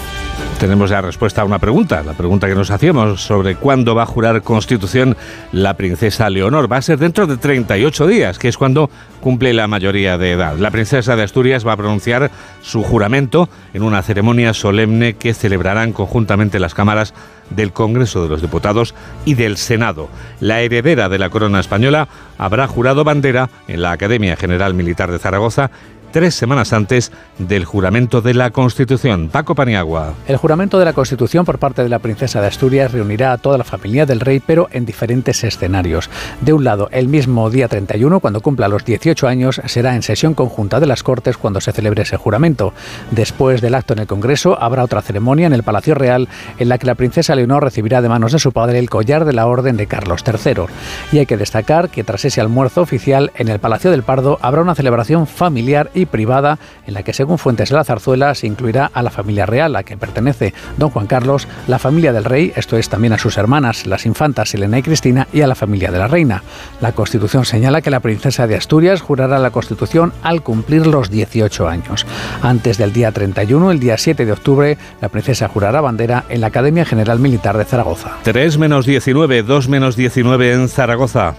Tenemos ya respuesta a una pregunta, la pregunta que nos hacíamos sobre cuándo va a jurar Constitución la princesa Leonor. Va a ser dentro de 38 días, que es cuando cumple la mayoría de edad. La princesa de Asturias va a pronunciar su juramento en una ceremonia solemne que celebrarán conjuntamente las cámaras del Congreso de los Diputados y del Senado. La heredera de la corona española habrá jurado bandera en la Academia General Militar de Zaragoza tres semanas antes del juramento de la Constitución. Paco Paniagua. El juramento de la Constitución por parte de la princesa de Asturias reunirá a toda la familia del rey, pero en diferentes escenarios. De un lado, el mismo día 31, cuando cumpla los 18 años, será en sesión conjunta de las Cortes cuando se celebre ese juramento. Después del acto en el Congreso, habrá otra ceremonia en el Palacio Real en la que la princesa Leonor recibirá de manos de su padre el collar de la Orden de Carlos III. Y hay que destacar que tras ese almuerzo oficial en el Palacio del Pardo habrá una celebración familiar privada en la que, según fuentes de la zarzuela, se incluirá a la familia real a que pertenece don Juan Carlos, la familia del rey, esto es también a sus hermanas, las infantas Elena y Cristina, y a la familia de la reina. La Constitución señala que la princesa de Asturias jurará la Constitución al cumplir los 18 años. Antes del día 31, el día 7 de octubre, la princesa jurará bandera en la Academia General Militar de Zaragoza. 3 menos 19, 2 menos 19 en Zaragoza.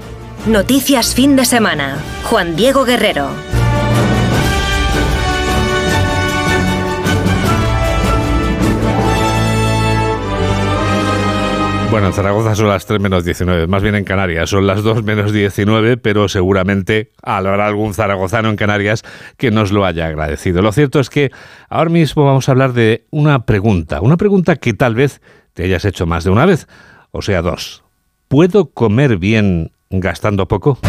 Noticias fin de semana. Juan Diego Guerrero. Bueno, en Zaragoza son las 3 menos 19, más bien en Canarias son las 2 menos 19, pero seguramente habrá algún zaragozano en Canarias que nos lo haya agradecido. Lo cierto es que ahora mismo vamos a hablar de una pregunta, una pregunta que tal vez te hayas hecho más de una vez, o sea, dos. ¿Puedo comer bien gastando poco?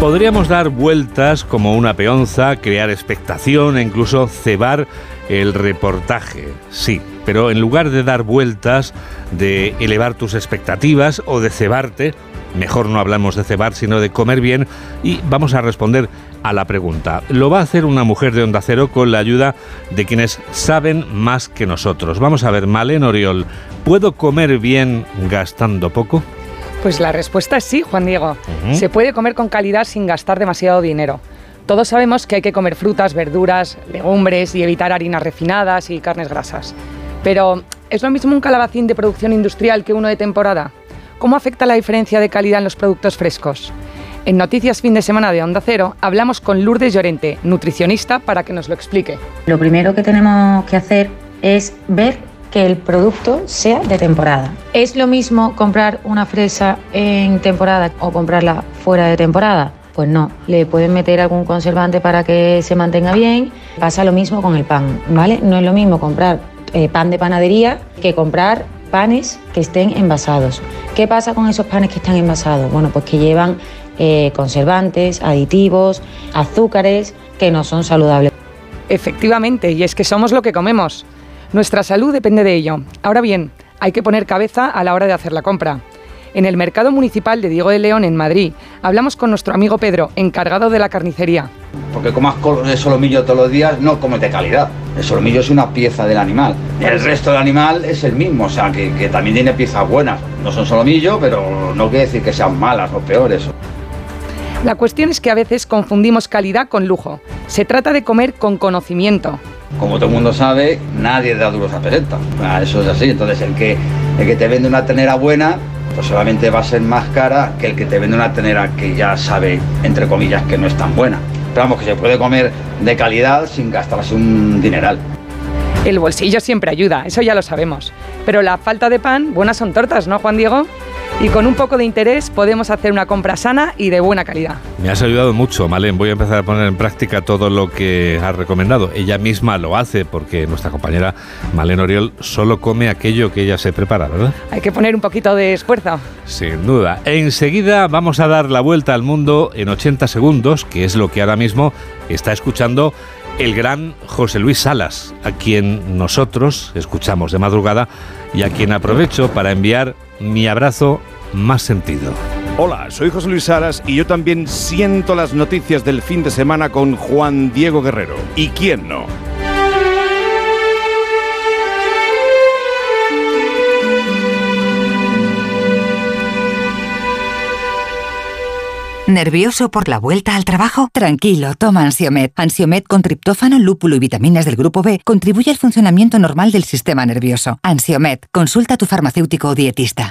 Podríamos dar vueltas como una peonza, crear expectación e incluso cebar el reportaje, sí, pero en lugar de dar vueltas, de elevar tus expectativas o de cebarte, mejor no hablamos de cebar, sino de comer bien y vamos a responder a la pregunta. Lo va a hacer una mujer de Onda Cero con la ayuda de quienes saben más que nosotros. Vamos a ver, Malen Oriol, ¿puedo comer bien gastando poco? Pues la respuesta es sí, Juan Diego. Se puede comer con calidad sin gastar demasiado dinero. Todos sabemos que hay que comer frutas, verduras, legumbres y evitar harinas refinadas y carnes grasas. Pero, ¿es lo mismo un calabacín de producción industrial que uno de temporada? ¿Cómo afecta la diferencia de calidad en los productos frescos? En Noticias Fin de Semana de Onda Cero hablamos con Lourdes Llorente, nutricionista, para que nos lo explique. Lo primero que tenemos que hacer es ver que el producto sea de temporada. ¿Es lo mismo comprar una fresa en temporada o comprarla fuera de temporada? Pues no, le pueden meter algún conservante para que se mantenga bien. Pasa lo mismo con el pan, ¿vale? No es lo mismo comprar eh, pan de panadería que comprar panes que estén envasados. ¿Qué pasa con esos panes que están envasados? Bueno, pues que llevan eh, conservantes, aditivos, azúcares que no son saludables. Efectivamente, y es que somos lo que comemos. Nuestra salud depende de ello. Ahora bien, hay que poner cabeza a la hora de hacer la compra. En el mercado municipal de Diego de León, en Madrid, hablamos con nuestro amigo Pedro, encargado de la carnicería. Porque comas solomillo todos los días no comes de calidad. El solomillo es una pieza del animal. El resto del animal es el mismo, o sea, que, que también tiene piezas buenas. No son solomillo, pero no quiere decir que sean malas o peores. La cuestión es que a veces confundimos calidad con lujo. Se trata de comer con conocimiento. Como todo el mundo sabe, nadie da duros a peseta. Ah, Eso es así. Entonces, el que, el que te vende una ternera buena, pues solamente va a ser más cara que el que te vende una ternera que ya sabe, entre comillas, que no es tan buena. Pero vamos, que se puede comer de calidad sin gastarse un dineral. El bolsillo siempre ayuda, eso ya lo sabemos. Pero la falta de pan, buenas son tortas, ¿no, Juan Diego? Y con un poco de interés podemos hacer una compra sana y de buena calidad. Me has ayudado mucho, Malen. Voy a empezar a poner en práctica todo lo que has recomendado. Ella misma lo hace porque nuestra compañera Malen Oriol solo come aquello que ella se prepara, ¿verdad? Hay que poner un poquito de esfuerzo. Sin duda. Enseguida vamos a dar la vuelta al mundo en 80 segundos, que es lo que ahora mismo está escuchando el gran José Luis Salas, a quien nosotros escuchamos de madrugada y a quien aprovecho para enviar mi abrazo más sentido. Hola, soy José Luis Salas y yo también siento las noticias del fin de semana con Juan Diego Guerrero. ¿Y quién no? ¿Nervioso por la vuelta al trabajo? Tranquilo, toma Ansiomet. Ansiomet con triptófano, lúpulo y vitaminas del grupo B contribuye al funcionamiento normal del sistema nervioso. Ansiomet, consulta a tu farmacéutico o dietista.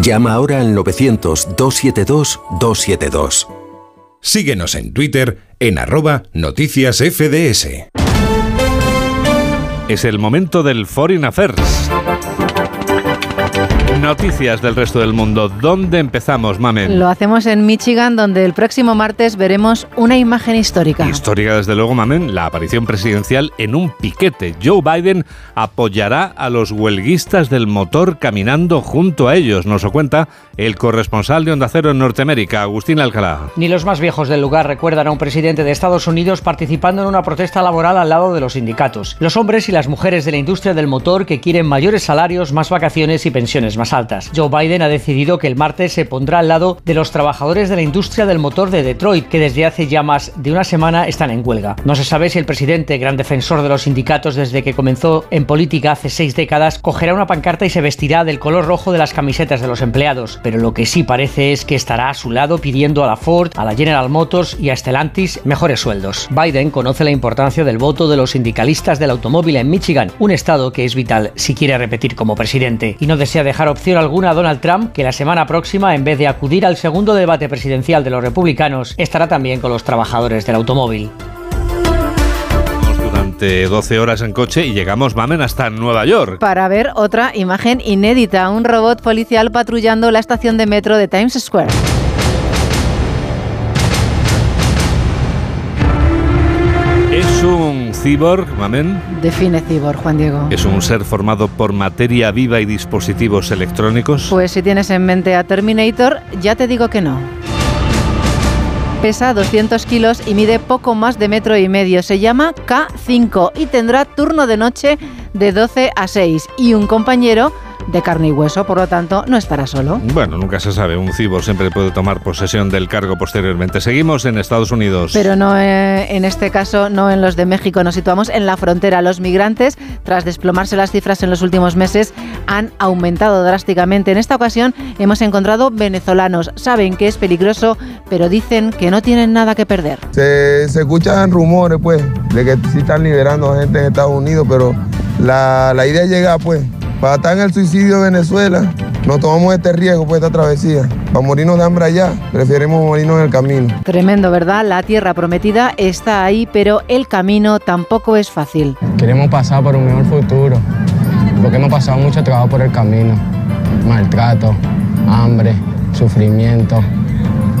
Llama ahora al 900-272-272. Síguenos en Twitter en arroba noticias FDS. Es el momento del Foreign Affairs. Noticias del resto del mundo. ¿Dónde empezamos, Mamen? Lo hacemos en Michigan, donde el próximo martes veremos una imagen histórica. Histórica, desde luego, Mamen, la aparición presidencial en un piquete. Joe Biden apoyará a los huelguistas del motor caminando junto a ellos. Nos lo cuenta el corresponsal de Onda Cero en Norteamérica, Agustín Alcalá. Ni los más viejos del lugar recuerdan a un presidente de Estados Unidos participando en una protesta laboral al lado de los sindicatos. Los hombres y las mujeres de la industria del motor que quieren mayores salarios, más vacaciones y pensiones más altas. Joe Biden ha decidido que el martes se pondrá al lado de los trabajadores de la industria del motor de Detroit, que desde hace ya más de una semana están en huelga. No se sabe si el presidente, gran defensor de los sindicatos desde que comenzó en política hace seis décadas, cogerá una pancarta y se vestirá del color rojo de las camisetas de los empleados, pero lo que sí parece es que estará a su lado pidiendo a la Ford, a la General Motors y a Stellantis mejores sueldos. Biden conoce la importancia del voto de los sindicalistas del automóvil en Michigan, un estado que es vital si quiere repetir como presidente, y no desea dejar opción alguna a Donald Trump, que la semana próxima, en vez de acudir al segundo debate presidencial de los republicanos, estará también con los trabajadores del automóvil. Durante 12 horas en coche y llegamos, mamen, hasta Nueva York. Para ver otra imagen inédita, un robot policial patrullando la estación de metro de Times Square. Cyborg, mamen? Define cyborg, Juan Diego. ¿Es un ser formado por materia viva y dispositivos electrónicos? Pues si tienes en mente a Terminator, ya te digo que no. Pesa 200 kilos y mide poco más de metro y medio. Se llama K5 y tendrá turno de noche de 12 a 6 y un compañero de carne y hueso, por lo tanto no estará solo. Bueno, nunca se sabe, un cibor siempre puede tomar posesión del cargo posteriormente. Seguimos en Estados Unidos. Pero no eh, en este caso, no en los de México, nos situamos en la frontera. Los migrantes, tras desplomarse las cifras en los últimos meses, han aumentado drásticamente. En esta ocasión hemos encontrado venezolanos. Saben que es peligroso, pero dicen que no tienen nada que perder. Se, se escuchan rumores, pues, de que sí están liberando gente en Estados Unidos, pero la, la idea es llegar, pues, para estar en el suicidio de Venezuela, no tomamos este riesgo, pues, esta travesía. Para morirnos de hambre allá, preferimos morirnos en el camino. Tremendo, ¿verdad? La tierra prometida está ahí, pero el camino tampoco es fácil. Queremos pasar por un mejor futuro, porque hemos pasado mucho trabajo por el camino. Maltrato, hambre, sufrimiento,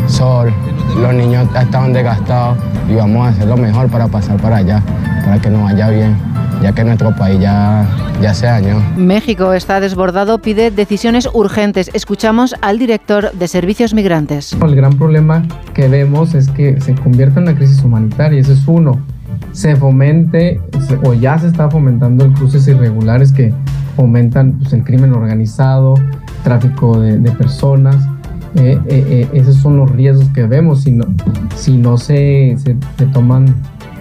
sol. Los niños estaban desgastados y vamos a hacer lo mejor para pasar para allá, para que nos vaya bien, ya que nuestro país ya, ya se dañó. México está desbordado, pide decisiones urgentes. Escuchamos al director de Servicios Migrantes. El gran problema que vemos es que se convierta en una crisis humanitaria, ese es uno. Se fomente o ya se está fomentando el cruces irregulares que fomentan pues, el crimen organizado, tráfico de, de personas. Eh, eh, eh, esos son los riesgos que vemos si no, si no se, se, se toman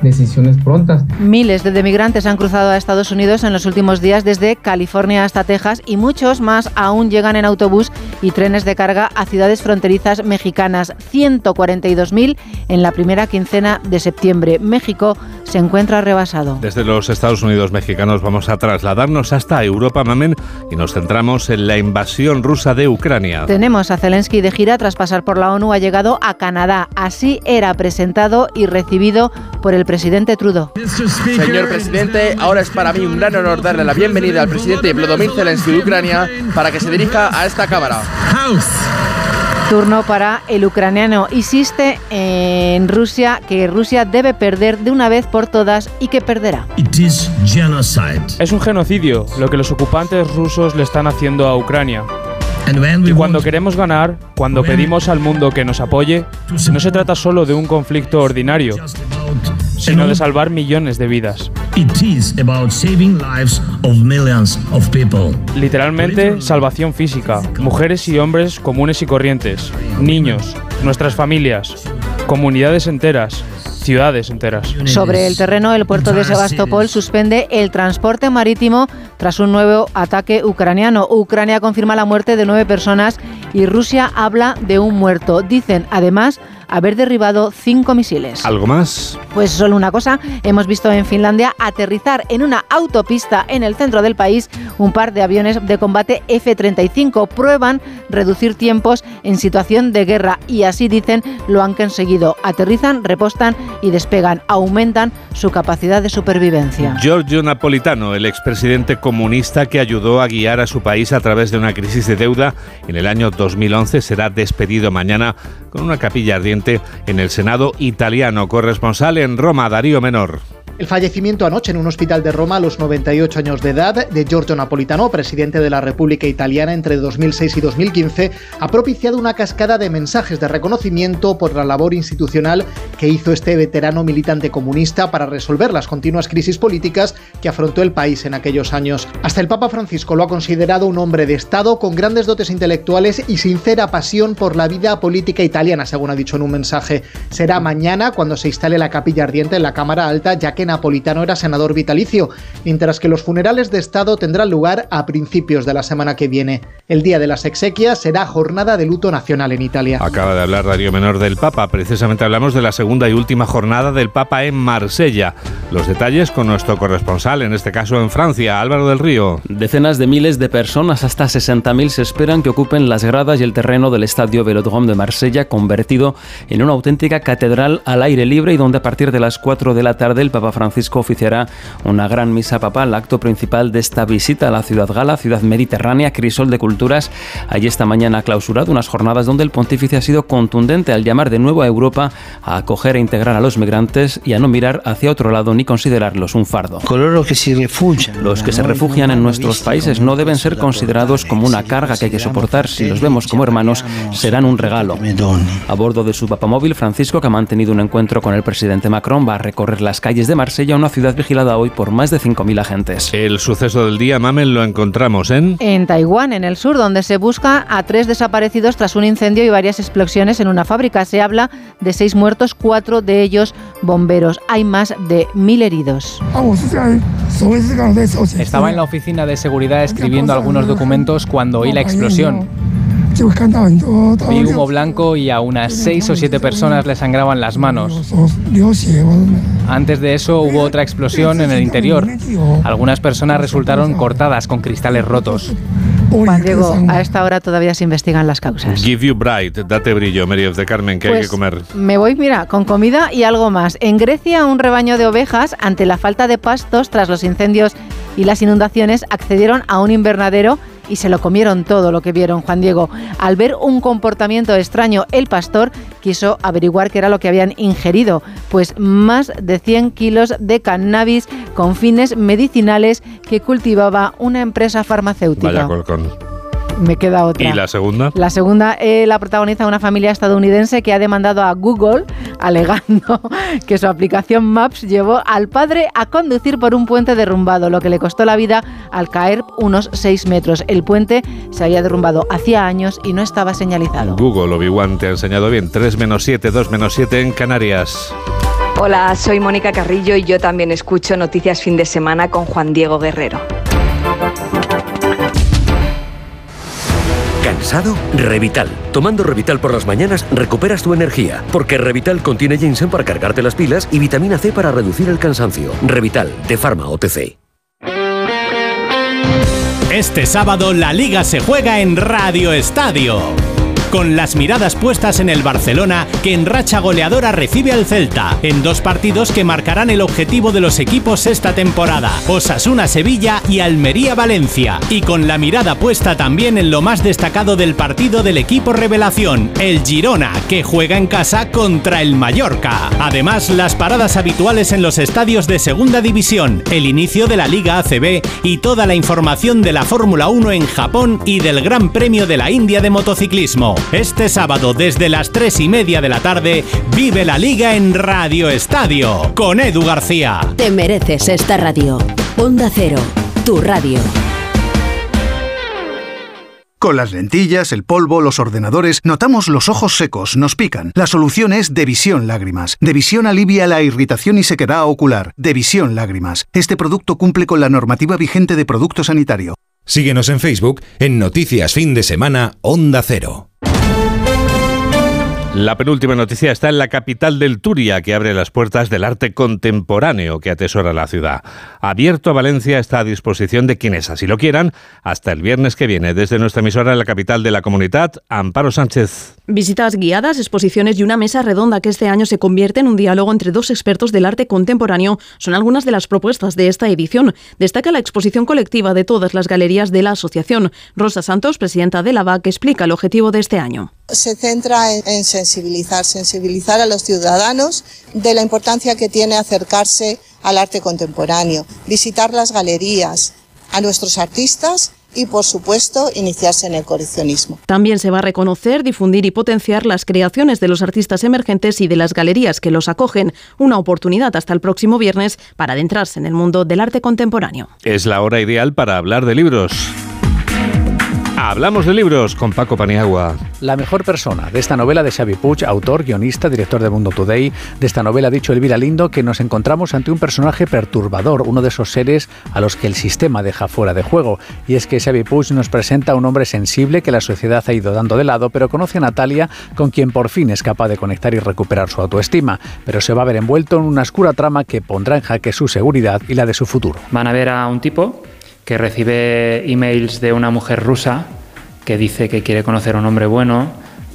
decisiones prontas. Miles de migrantes han cruzado a Estados Unidos en los últimos días desde California hasta Texas y muchos más aún llegan en autobús y trenes de carga a ciudades fronterizas mexicanas. 142.000 en la primera quincena de septiembre. México se encuentra rebasado. Desde los Estados Unidos mexicanos vamos a trasladarnos hasta Europa, Mamen, y nos centramos en la invasión rusa de Ucrania. Tenemos a Zelensky de gira tras pasar por la ONU, ha llegado a Canadá. Así era presentado y recibido por el presidente Trudeau. Señor presidente, ahora es para mí un gran honor darle la bienvenida al presidente Vladimir Zelensky de Ucrania para que se dirija a esta Cámara. Turno para el ucraniano. Insiste en Rusia que Rusia debe perder de una vez por todas y que perderá. Es un genocidio lo que los ocupantes rusos le están haciendo a Ucrania. Y cuando queremos ganar, cuando pedimos al mundo que nos apoye, no se trata solo de un conflicto ordinario, sino de salvar millones de vidas. Literalmente, salvación física, mujeres y hombres comunes y corrientes, niños, nuestras familias, comunidades enteras, ciudades enteras. Sobre el terreno, el puerto de Sebastopol suspende el transporte marítimo tras un nuevo ataque ucraniano. Ucrania confirma la muerte de nueve personas y Rusia habla de un muerto. Dicen, además, haber derribado cinco misiles. ¿Algo más? Pues solo una cosa, hemos visto en Finlandia aterrizar en una autopista en el centro del país un par de aviones de combate F-35. Prueban reducir tiempos en situación de guerra y así dicen lo han conseguido. Aterrizan, repostan y despegan, aumentan su capacidad de supervivencia. Giorgio Napolitano, el expresidente comunista que ayudó a guiar a su país a través de una crisis de deuda en el año 2011, será despedido mañana con una capilla ardiente en el Senado italiano. Corresponsal en Roma, Darío Menor. El fallecimiento anoche en un hospital de Roma a los 98 años de edad de Giorgio Napolitano, presidente de la República Italiana entre 2006 y 2015, ha propiciado una cascada de mensajes de reconocimiento por la labor institucional que hizo este veterano militante comunista para resolver las continuas crisis políticas que afrontó el país en aquellos años. Hasta el Papa Francisco lo ha considerado un hombre de Estado con grandes dotes intelectuales y sincera pasión por la vida política italiana, según ha dicho en un mensaje. Será mañana cuando se instale la capilla ardiente en la Cámara Alta, ya que Napolitano era senador vitalicio, mientras que los funerales de Estado tendrán lugar a principios de la semana que viene. El día de las exequias será jornada de luto nacional en Italia. Acaba de hablar Darío Menor del Papa. Precisamente hablamos de la segunda y última jornada del Papa en Marsella. Los detalles con nuestro corresponsal, en este caso en Francia, Álvaro del Río. Decenas de miles de personas, hasta 60.000, se esperan que ocupen las gradas y el terreno del estadio Velodrome de Marsella, convertido en una auténtica catedral al aire libre y donde a partir de las 4 de la tarde el Papa Francisco oficiará una gran misa papal, acto principal de esta visita a la ciudad gala, ciudad mediterránea, crisol de culturas. Allí esta mañana ha clausurado unas jornadas donde el pontífice ha sido contundente al llamar de nuevo a Europa a acoger e integrar a los migrantes y a no mirar hacia otro lado ni considerarlos un fardo. Los que se refugian en nuestros países no deben ser considerados como una carga que hay que soportar. Si los vemos como hermanos, serán un regalo. A bordo de su papamóvil, Francisco, que ha mantenido un encuentro con el presidente Macron, va a recorrer las calles de Marsella, una ciudad vigilada hoy por más de 5.000 agentes. El suceso del día, Mamel, lo encontramos en... En Taiwán, en el sur, donde se busca a tres desaparecidos tras un incendio y varias explosiones en una fábrica. Se habla de seis muertos, cuatro de ellos bomberos. Hay más de mil heridos. Estaba en la oficina de seguridad escribiendo algunos documentos cuando oí la explosión. Vi humo blanco y a unas seis o siete personas le sangraban las manos. Antes de eso hubo otra explosión en el interior. Algunas personas resultaron cortadas con cristales rotos. Juan Diego, a esta hora todavía se investigan las causas. Give you bright, date brillo, Mary of the Carmen, que hay Pues, que comer. Me voy, mira, con comida y algo más. En Grecia, un rebaño de ovejas, ante la falta de pastos tras los incendios y las inundaciones, accedieron a un invernadero y se lo comieron todo lo que vieron, Juan Diego. Al ver un comportamiento extraño, el pastor quiso averiguar qué era lo que habían ingerido, pues más de 100 kilos de cannabis con fines medicinales que cultivaba una empresa farmacéutica. Vaya. Me queda otra. ¿Y la segunda? La segunda eh, la protagoniza una familia estadounidense que ha demandado a Google alegando que su aplicación Maps llevó al padre a conducir por un puente derrumbado, lo que le costó la vida al caer unos 6 metros. El puente se había derrumbado hacía años y no estaba señalizado. Google, Obi-Wan, te ha enseñado bien. 3 menos 7, 2 menos 7 en Canarias. Hola, soy Mónica Carrillo y yo también escucho Noticias Fin de Semana con Juan Diego Guerrero. Cansado? Revital. Tomando Revital por las mañanas recuperas tu energía, porque Revital contiene ginseng para cargarte las pilas y vitamina C para reducir el cansancio. Revital, de Pharma OTC. Este sábado la liga se juega en Radio Estadio con las miradas puestas en el Barcelona, que en racha goleadora recibe al Celta, en dos partidos que marcarán el objetivo de los equipos esta temporada, Osasuna Sevilla y Almería Valencia, y con la mirada puesta también en lo más destacado del partido del equipo revelación, el Girona, que juega en casa contra el Mallorca. Además, las paradas habituales en los estadios de Segunda División, el inicio de la Liga ACB y toda la información de la Fórmula 1 en Japón y del Gran Premio de la India de motociclismo. Este sábado desde las 3 y media de la tarde vive la liga en Radio Estadio con Edu García. Te mereces esta radio. Onda Cero, tu radio. Con las lentillas, el polvo, los ordenadores, notamos los ojos secos, nos pican. La solución es Devisión Lágrimas. Devisión alivia la irritación y sequedad ocular. Devisión Lágrimas. Este producto cumple con la normativa vigente de producto sanitario. Síguenos en Facebook en Noticias Fin de Semana Onda Cero. La penúltima noticia está en la capital del Turia, que abre las puertas del arte contemporáneo que atesora la ciudad. Abierto a Valencia está a disposición de quienes así lo quieran hasta el viernes que viene. Desde nuestra emisora en la capital de la comunidad, Amparo Sánchez. Visitas guiadas, exposiciones y una mesa redonda que este año se convierte en un diálogo entre dos expertos del arte contemporáneo son algunas de las propuestas de esta edición. Destaca la exposición colectiva de todas las galerías de la asociación. Rosa Santos, presidenta de la VAC, explica el objetivo de este año se centra en, sensibilizar, sensibilizar a los ciudadanos de la importancia que tiene acercarse al arte contemporáneo, visitar las galerías, a nuestros artistas y, por supuesto, iniciarse en el coleccionismo. También se va a reconocer, difundir y potenciar las creaciones de los artistas emergentes y de las galerías que los acogen. Una oportunidad hasta el próximo viernes para adentrarse en el mundo del arte contemporáneo. Es la hora ideal para hablar de libros. Hablamos de libros con Paco Paniagua. La mejor persona de esta novela de Xavi Puig, autor, guionista, director de Mundo Today, de esta novela ha dicho Elvira Lindo que nos encontramos ante un personaje perturbador, uno de esos seres a los que el sistema deja fuera de juego. Y es que Xavi Puig nos presenta a un hombre sensible que la sociedad ha ido dando de lado, pero conoce a Natalia, con quien por fin es capaz de conectar y recuperar su autoestima. Pero se va a ver envuelto en una oscura trama que pondrá en jaque su seguridad y la de su futuro. Van a ver a un tipo recibe emails de una mujer rusa que dice que quiere conocer a un hombre bueno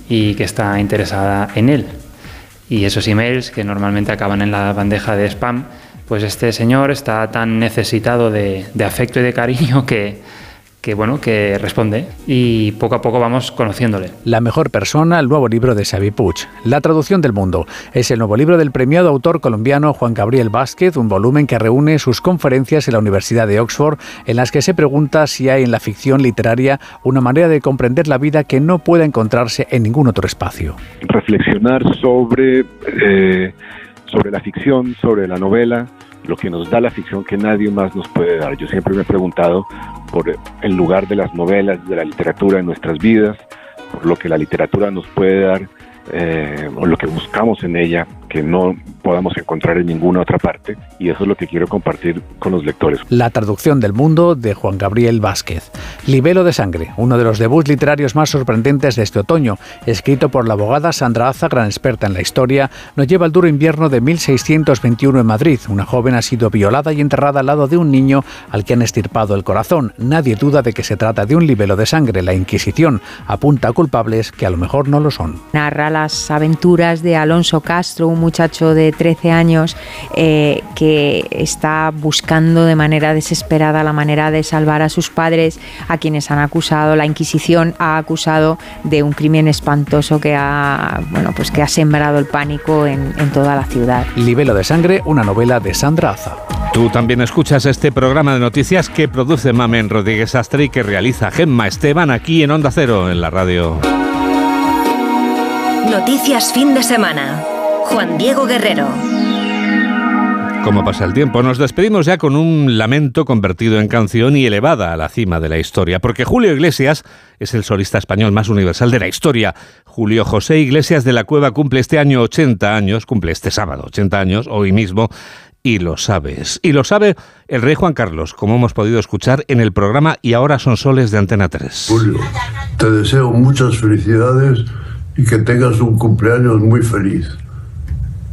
y que está interesada en él. Y esos emails que normalmente acaban en la bandeja de spam, pues este señor está tan necesitado de, de afecto y de cariño que, que bueno, que responde y poco a poco vamos conociéndole. La mejor persona, el nuevo libro de Xavi Puig. La traducción del mundo es el nuevo libro del premiado autor colombiano Juan Gabriel Vázquez, un volumen que reúne sus conferencias en la Universidad de Oxford en las que se pregunta si hay en la ficción literaria una manera de comprender la vida que no pueda encontrarse en ningún otro espacio. Reflexionar sobre eh, sobre la ficción, sobre la novela, lo que nos da la ficción que nadie más nos puede dar. Yo siempre me he preguntado por el lugar de las novelas, de la literatura en nuestras vidas, por lo que la literatura nos puede dar eh, o lo que buscamos en ella que no podamos encontrar en ninguna otra parte y eso es lo que quiero compartir con los lectores. La traducción del mundo de Juan Gabriel Vázquez. Libelo de sangre, uno de los debuts literarios más sorprendentes de este otoño, escrito por la abogada Sandra Aza, gran experta en la historia, nos lleva al duro invierno de 1621 en Madrid. Una joven ha sido violada y enterrada al lado de un niño al que han estirpado el corazón. Nadie duda de que se trata de un libelo de sangre. La Inquisición apunta a culpables que a lo mejor no lo son. Narra las aventuras de Alonso Castro, un muchacho de 13 años eh, que está buscando de manera desesperada la manera de salvar a sus padres, a quienes han acusado, la Inquisición ha acusado de un crimen espantoso que ha, bueno, pues que ha sembrado el pánico en, en toda la ciudad. Libelo de sangre, una novela de Sandra Aza. Tú también escuchas este programa de noticias que produce Mamen Rodríguez Astre y que realiza Gemma Esteban aquí en Onda Cero, en la radio. Noticias fin de semana. Juan Diego Guerrero. ¿Cómo pasa el tiempo? Nos despedimos ya con un lamento convertido en canción y elevada a la cima de la historia, porque Julio Iglesias es el solista español más universal de la historia. Julio José Iglesias de la Cueva cumple este año 80 años, cumple este sábado 80 años, hoy mismo, y lo sabes. Y lo sabe el rey Juan Carlos, como hemos podido escuchar en el programa Y ahora son soles de Antena 3. Julio, te deseo muchas felicidades y que tengas un cumpleaños muy feliz.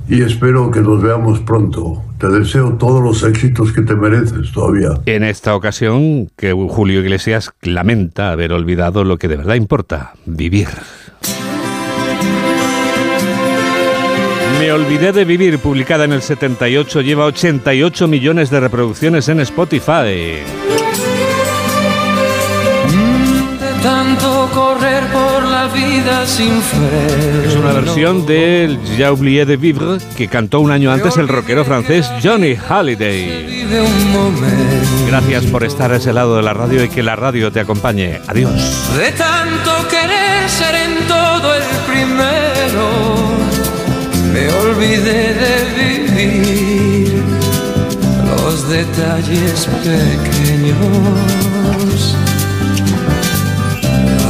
Y espero que nos veamos pronto. Te deseo todos los éxitos que te mereces todavía. En esta ocasión, que Julio Iglesias lamenta haber olvidado lo que de verdad importa, vivir. Me olvidé de vivir, publicada en el 78, lleva 88 millones de reproducciones en Spotify. Tanto correr por la vida sin fe. Es una versión del Ya oublié de vivre que cantó un año antes el rockero francés Johnny Halliday. Gracias por estar a ese lado de la radio y que la radio te acompañe. Adiós. De tanto querer ser en todo el primero me olvidé de vivir los detalles pequeños.